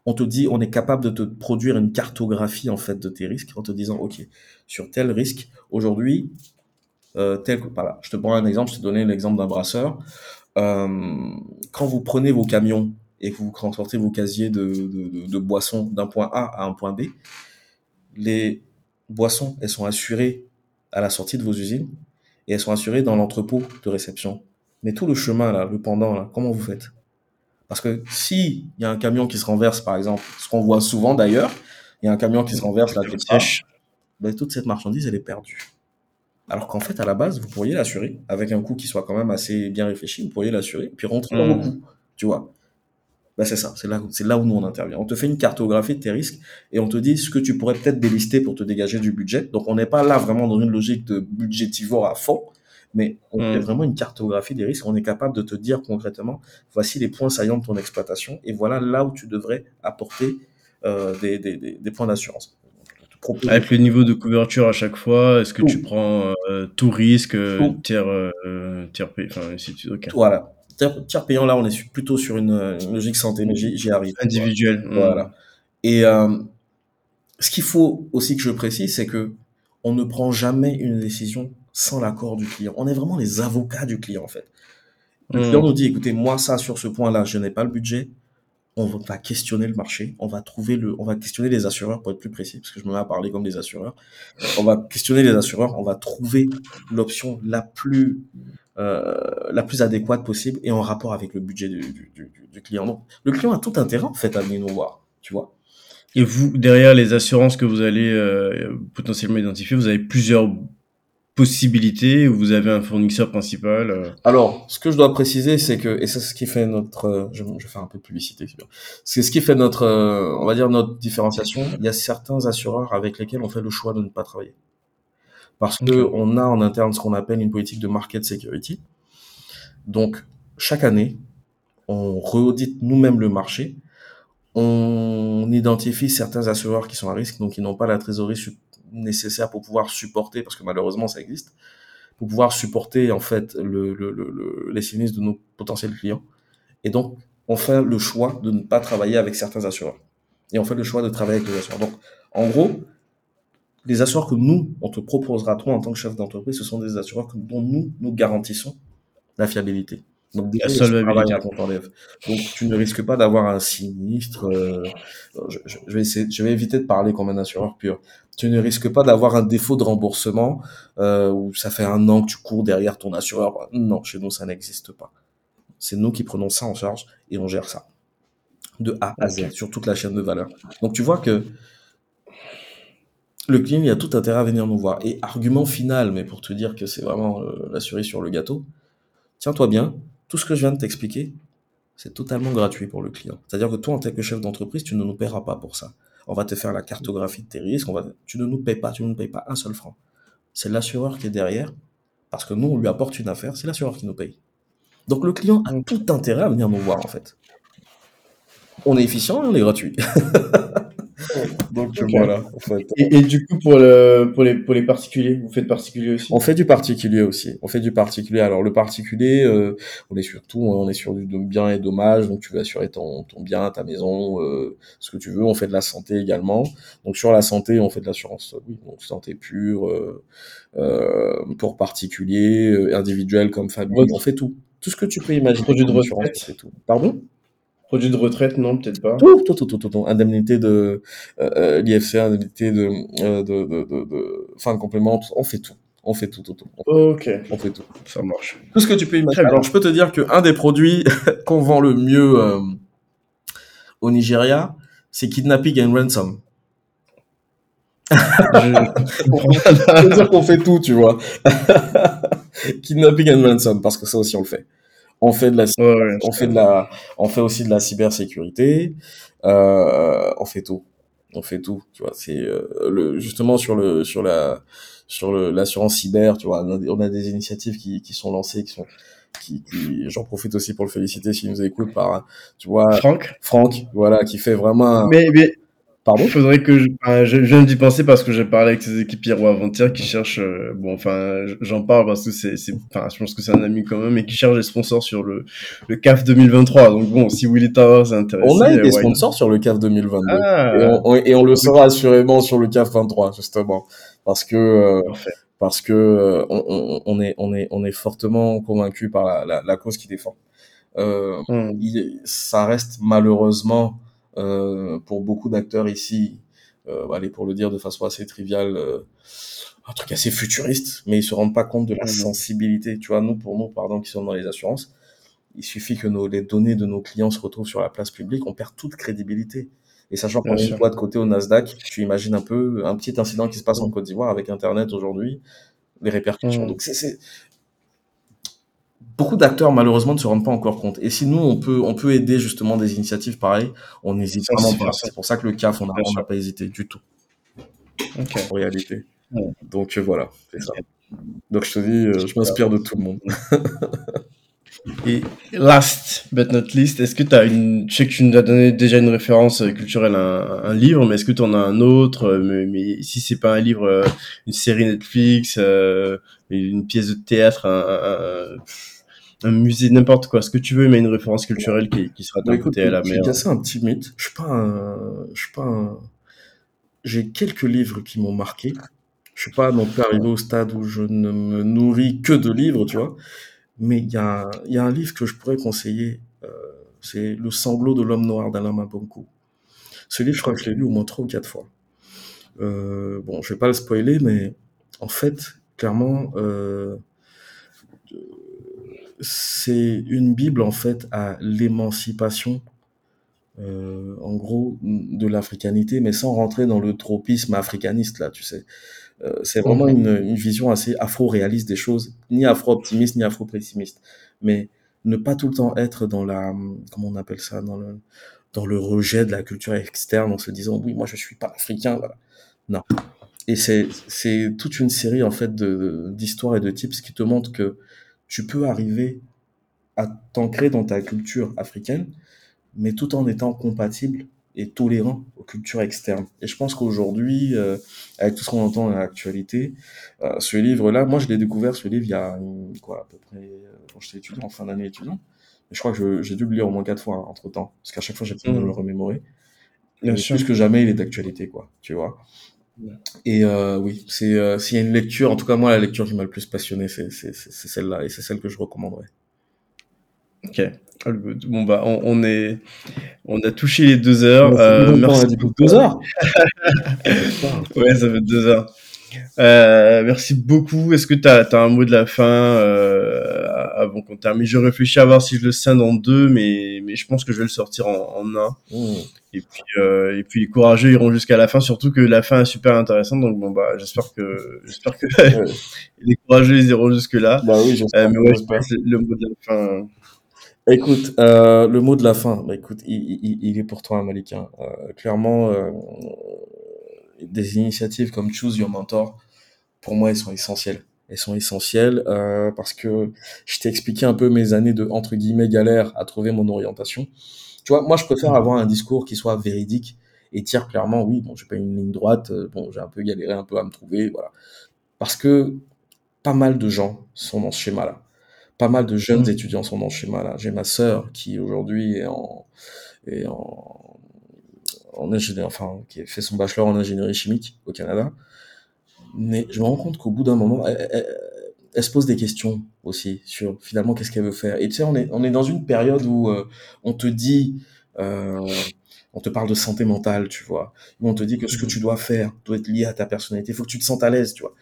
On te dit, on est capable de te produire une cartographie en fait de tes risques en te disant, ok, sur tel risque, aujourd'hui, euh, tel, je te prends un exemple, je te donnais l'exemple d'un brasseur. Euh, quand vous prenez vos camions et que vous transportez vos casiers de, de boissons d'un point A à un point B, les boissons, elles sont assurées à la sortie de vos usines et elles sont assurées dans l'entrepôt de réception mais tout le chemin, là, le pendant, là, comment vous faites? Parce que si il y a un camion qui se renverse, par exemple, ce qu'on voit souvent d'ailleurs, il y a un camion qui se renverse là, ben, toute cette marchandise, elle est perdue. Alors qu'en fait, à la base, vous pourriez l'assurer avec un coût qui soit quand même assez bien réfléchi. Vous pourriez l'assurer, puis rentrer dans le mmh. coût, tu vois. Ben, c'est ça, c'est là, c'est là où nous on intervient. On te fait une cartographie de tes risques et on te dit ce que tu pourrais peut-être délister pour te dégager du budget. Donc on n'est pas là vraiment dans une logique de budgétivore à fond, mais on fait hmm. vraiment une cartographie des risques. On est capable de te dire concrètement, voici les points saillants de ton exploitation et voilà là où tu devrais apporter euh, des, des, des, points d'assurance. Avec le niveau de couverture à chaque fois, est-ce que tu prends euh, tout risque, euh, tiers, tiers payant, enfin, si tu... Voilà. Tiers, payant, là, on est plutôt sur une, logique santé, mais j'y arrive. Individuel. Voilà. Hmm. Et ce qu'il faut aussi que je précise, c'est que on ne prend jamais une décision sans l'accord du client. On est vraiment les avocats du client, en fait. Le hmm. client nous dit, écoutez, moi, ça, sur ce point-là, je n'ai pas le budget. On va questionner le marché. On va trouver le, on va questionner les assureurs pour être plus précis, parce que je me mets à parler comme des assureurs. On va questionner les assureurs. On va trouver l'option la plus, euh, la plus adéquate possible et en rapport avec le budget du, du, du, client. Donc, le client a tout intérêt, en fait, à venir nous voir. Tu vois. Et vous, derrière les assurances que vous allez euh, potentiellement identifier, vous avez plusieurs possibilité où vous avez un fournisseur principal euh Alors, ce que je dois préciser, c'est que, et c'est ce qui fait notre, euh, je, je, vais faire un peu de publicité, c'est ce qui fait notre, euh, on va dire notre différenciation. Il y a certains assureurs avec lesquels on fait le choix de ne pas travailler. Parce que on a en interne ce qu'on appelle une politique de market security. Donc, chaque année, on reaudite nous-mêmes le marché, on identifie certains assureurs qui sont à risque, donc qui n'ont pas la trésorerie nécessaire pour pouvoir supporter, parce que malheureusement ça existe, pour pouvoir supporter en fait le, les sinistres de nos potentiels clients. Et donc, on fait le choix de ne pas travailler avec certains assureurs. Et on fait le choix de travailler avec les assureurs. Donc, en gros, les assureurs que nous, on te proposera, toi, en tant que chef d'entreprise, ce sont des assureurs dont nous, nous garantissons la fiabilité. Donc, ton Donc, tu ne risques pas d'avoir un sinistre. Euh, je, je, vais essayer, je vais éviter de parler comme un assureur pur. Tu ne risques pas d'avoir un défaut de remboursement euh, où ça fait un an que tu cours derrière ton assureur. Non, chez nous, ça n'existe pas. C'est nous qui prenons ça en charge et on gère ça de A à Z sur toute la chaîne de valeur. Donc, tu vois que le client, il a tout intérêt à venir nous voir. Et argument final, mais pour te dire que c'est vraiment euh, la cerise sur le gâteau, tiens-toi bien, tout ce que je viens de t'expliquer, c'est totalement gratuit pour le client. C'est-à-dire que toi, en tant que chef d'entreprise, tu ne nous paieras pas pour ça. On va te faire la cartographie de tes risques, tu ne nous payes pas, tu ne nous payes pas un seul franc. C'est l'assureur qui est derrière, parce que nous, on lui apporte une affaire, c'est l'assureur qui nous paye. Donc le client a tout intérêt à venir nous voir, en fait. On est efficient et on est gratuit. Donc voilà. et, du coup, pour, le, pour, les, pour les particuliers, vous faites particulier aussi? On fait du particulier aussi. On fait du particulier. Alors le particulier, euh, on est surtout, on est sur du bien et dommage. Donc tu veux assurer ton, ton bien, ta maison, euh, ce que tu veux. On fait de la santé également. Donc sur la santé, on fait de l'assurance, oui, donc santé pure, euh, euh pour particulier, euh, individuel comme famille. On fait tout. Tout ce que tu peux imaginer. Produit de retraite. C'est tout. Pardon? Produit de retraite, non, peut-être pas. Tout, tout, tout, tout, tout, Indemnité de euh, euh l'IFC, indemnité de, euh, de, de, de, de, fin de complément, on fait tout. On fait tout, tout, tout. ok. On fait tout. Ça marche. Tout ce que tu peux imaginer. Alors, je peux te dire qu'un des produits qu'on vend le mieux euh, au Nigeria, c'est Kidnapping and Ransom. je... veux dire qu'on fait tout, tu vois. Kidnapping and Ransom, parce que ça aussi on le fait. On fait de la, on fait de la, on fait aussi de la cybersécurité. Euh, on fait tout. On fait tout. Tu vois, c'est euh, le justement sur le sur la sur l'assurance cyber. Tu vois, on a, des initiatives qui, qui sont lancées, qui sont qui, qui j'en profite aussi pour le féliciter s'il nous écoute par tu vois Franck Franck voilà qui fait vraiment mais, mais Pardon? Il faudrait que je, je, viens d'y penser parce que j'ai parlé avec ses équipes ou avant-hier qui cherchent euh, bon enfin j'en parle parce que c'est enfin je pense que c'est un ami quand même et qui cherche des sponsors sur le le CAF 2023 donc bon si Willy Towers est intéressé on a eu des sponsors sur le CAF 2022 ah. et, on, et, on, le sera assurément sur le CAF 23 justement. Parce que euh, parce que euh, on, on, est on est on est fortement convaincu par la, la, la cause qu'il défend. Euh, il, ça reste malheureusement euh, pour beaucoup d'acteurs ici, euh, allez pour le dire de façon assez triviale, euh, un truc assez futuriste, mais ils se rendent pas compte de la sensibilité. Tu vois, nous, pour nous, pardon, qui sommes dans les assurances, il suffit que nos, les données de nos clients se retrouvent sur la place publique, on perd toute crédibilité. Et sachant qu'on est une de côté au Nasdaq, tu imagines un peu un petit incident qui se passe en Côte d'Ivoire avec Internet aujourd'hui, les répercussions. Donc c'est beaucoup d'acteurs malheureusement ne se rendent pas encore compte. Et si nous on peut on peut aider justement des initiatives pareilles, on n'hésite vraiment pas. C'est pour ça que le CAF on n'a pas hésité du tout. En réalité. Donc euh, voilà, c'est ça. Donc je te dis, euh, je m'inspire de tout le monde. Et last but not least, est-ce que tu as une, je sais que tu nous as donné déjà une référence culturelle, un, un livre, mais est-ce que tu en as un autre, mais, mais si c'est pas un livre, euh, une série Netflix, une pièce de théâtre, un, un musée, n'importe quoi, ce que tu veux, mais une référence culturelle qui, qui sera d'un côté à la mer. J'ai cassé un petit mythe. Je suis pas un, je suis pas un... J'ai quelques livres qui m'ont marqué. Je suis pas non plus arrivé au stade où je ne me nourris que de livres, tu vois. Mais il y a, y a un livre que je pourrais conseiller. Euh, c'est Le sanglot de l'homme noir d'Alain Mabonko. Ce livre, je crois que je l'ai lu au moins trois ou quatre fois. Euh, bon, je vais pas le spoiler, mais en fait, clairement, euh, c'est une Bible en fait à l'émancipation, euh, en gros, de l'africanité, mais sans rentrer dans le tropisme africaniste là, tu sais. Euh, c'est vraiment une, une, vision assez afro-réaliste des choses, ni afro-optimiste ni afro-pessimiste, mais ne pas tout le temps être dans la, comment on appelle ça, dans le, dans le rejet de la culture externe en se disant oui moi je suis pas africain, voilà. non. Et c'est c'est toute une série en fait de d'histoires et de tips qui te montrent que tu peux arriver à t'ancrer dans ta culture africaine, mais tout en étant compatible et tolérant aux cultures externes. Et je pense qu'aujourd'hui, euh, avec tout ce qu'on entend dans l'actualité, euh, ce livre-là, moi je l'ai découvert, ce livre, il y a quoi, à peu près, euh, quand j'étais étudiant, en fin d'année étudiant. Et je crois que j'ai dû le lire au moins quatre fois hein, entre temps, parce qu'à chaque fois j'ai besoin de le remémorer. Bien sûr. plus que jamais, il est d'actualité, quoi, tu vois. Et euh, oui, c'est euh, s'il y a une lecture, en tout cas moi la lecture qui m'a le plus passionné, c'est celle-là et c'est celle que je recommanderais. Ok. Good. Bon bah on, on est, on a touché les deux heures. Euh, merci pour deux heures. Ouais, ça fait deux heures. Euh, merci beaucoup. Est-ce que tu as, un mot de la fin euh, avant qu'on termine? Je réfléchis à voir si je le scinde en deux, mais, mais je pense que je vais le sortir en, en un. Mmh. Et puis, euh, et puis les courageux iront jusqu'à la fin, surtout que la fin est super intéressante. Donc bon bah j'espère que j'espère que Ouais. les courageux ils iront jusque là. Bah oui, j'espère. Euh, mais ouais, je pense que le mot de la fin. Écoute, euh, le mot de la fin, bah écoute, il, il, il est pour toi, Malik. hein. Euh, clairement, euh, des initiatives comme Choose Your Mentor, pour moi, elles sont essentielles. Elles sont essentielles euh, parce que je t'ai expliqué un peu mes années de entre guillemets galère à trouver mon orientation. Tu vois, moi, je préfère avoir un discours qui soit véridique et dire clairement, oui, bon, j'ai pas une ligne droite, euh, bon, j'ai un peu galéré un peu à me trouver, voilà. Parce que pas mal de gens sont dans ce schéma-là. Pas mal de jeunes Mm. étudiants sont dans ce schéma-là. J'ai ma sœur qui aujourd'hui est en, est en, en ingénieur, enfin, qui a fait son bachelor en ingénierie chimique au Canada. Mais je me rends compte qu'au bout d'un moment, elle, elle- elle se pose des questions aussi sur finalement qu'est-ce qu'elle veut faire. Et tu sais, on est, on est dans une période où euh, on te dit, euh, on te parle de santé mentale, tu vois, où on te dit que ce que tu dois faire doit être lié à ta personnalité. Il faut que tu te sentes à l'aise, tu vois.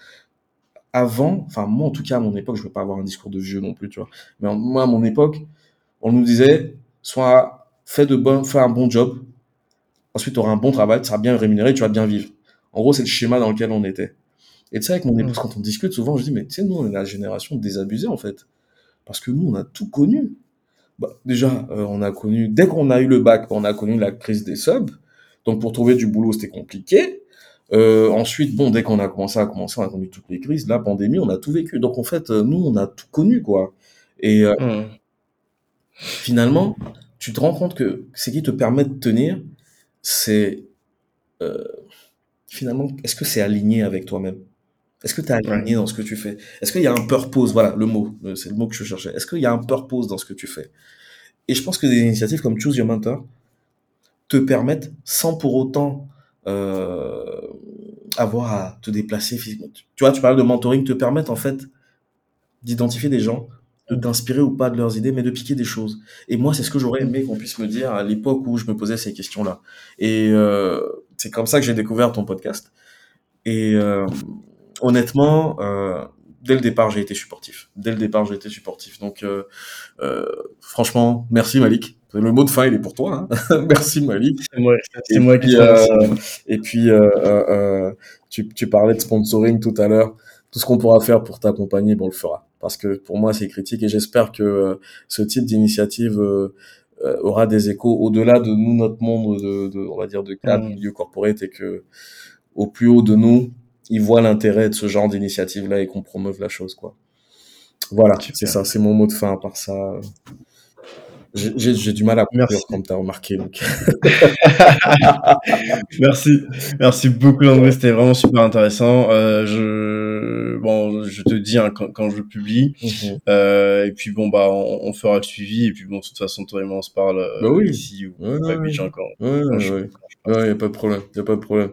Avant, enfin moi en tout cas à mon époque, je veux pas avoir un discours de vieux non plus, tu vois. Mais moi à mon époque, on nous disait, soit fais de bon, fais un bon job, ensuite tu auras un bon travail, tu seras bien rémunéré, tu vas bien vivre. En gros, c'est le schéma dans lequel on était. Et tu sais, avec mon épouse, quand on discute, souvent, je dis, mais tu sais, nous, on est la génération désabusée, en fait. Parce que nous, on a tout connu. Bah, déjà, euh, on a connu, dès qu'on a eu le bac, on a connu la crise des subs. Donc, pour trouver du boulot, c'était compliqué. Euh, ensuite, bon, dès qu'on a commencé à commencer, on a connu toutes les crises. La pandémie, on a tout vécu. Donc, en fait, euh, nous, on a tout connu, quoi. Et euh, finalement, tu te rends compte que ce qui te permet de tenir, c'est euh, finalement, est-ce que c'est aligné avec toi-même? Est-ce que tu es aligné dans ce que tu fais? Est-ce qu'il y a un purpose? Voilà, le mot, c'est le mot que je cherchais. Est-ce qu'il y a un purpose dans ce que tu fais? Et je pense que des initiatives comme Choose Your Mentor te permettent, sans pour autant euh, avoir à te déplacer physiquement. Tu vois, tu parles de mentoring, te permettent en fait d'identifier des gens, de t'inspirer ou pas de leurs idées, mais de piquer des choses. Et moi, c'est ce que j'aurais aimé qu'on puisse me dire à l'époque où je me posais ces questions-là. Et euh, c'est comme ça que j'ai découvert ton podcast. Et euh, honnêtement, euh, dès le départ, j'ai été supportif. Dès le départ, j'ai été supportif. Donc, euh, euh, franchement, merci Malik. Le mot de fin, il est pour toi. Hein merci Malik. C'est moi, c'est Et moi puis, qui euh, et puis, euh, euh, euh, tu, tu parlais de sponsoring tout à l'heure. Tout ce qu'on pourra faire pour t'accompagner, bon, on le fera. Parce que pour moi, c'est critique et j'espère que euh, ce type d'initiative euh, euh, aura des échos au-delà de nous, notre monde de, de, on va dire, de cadre, milieu corporate et que au plus haut de nous, ils voient l'intérêt de ce genre d'initiative-là et qu'on promeuve la chose, quoi. Voilà, c'est ça, c'est mon mot de fin. À part ça, j'ai du mal à conclure, Merci. comme tu as remarqué. Donc. Merci, merci beaucoup André, c'était vraiment super intéressant. Euh, je, bon, je te dis hein, quand, quand je publie, Mhm. euh, et puis bon bah on, on fera le suivi, et puis bon de toute façon toi et moi on se parle euh, Bah oui. ici ou Ouais, ouais, quand, Ouais, quand ouais, je- ouais. Ouais, y a pas de problème, y a pas de problème.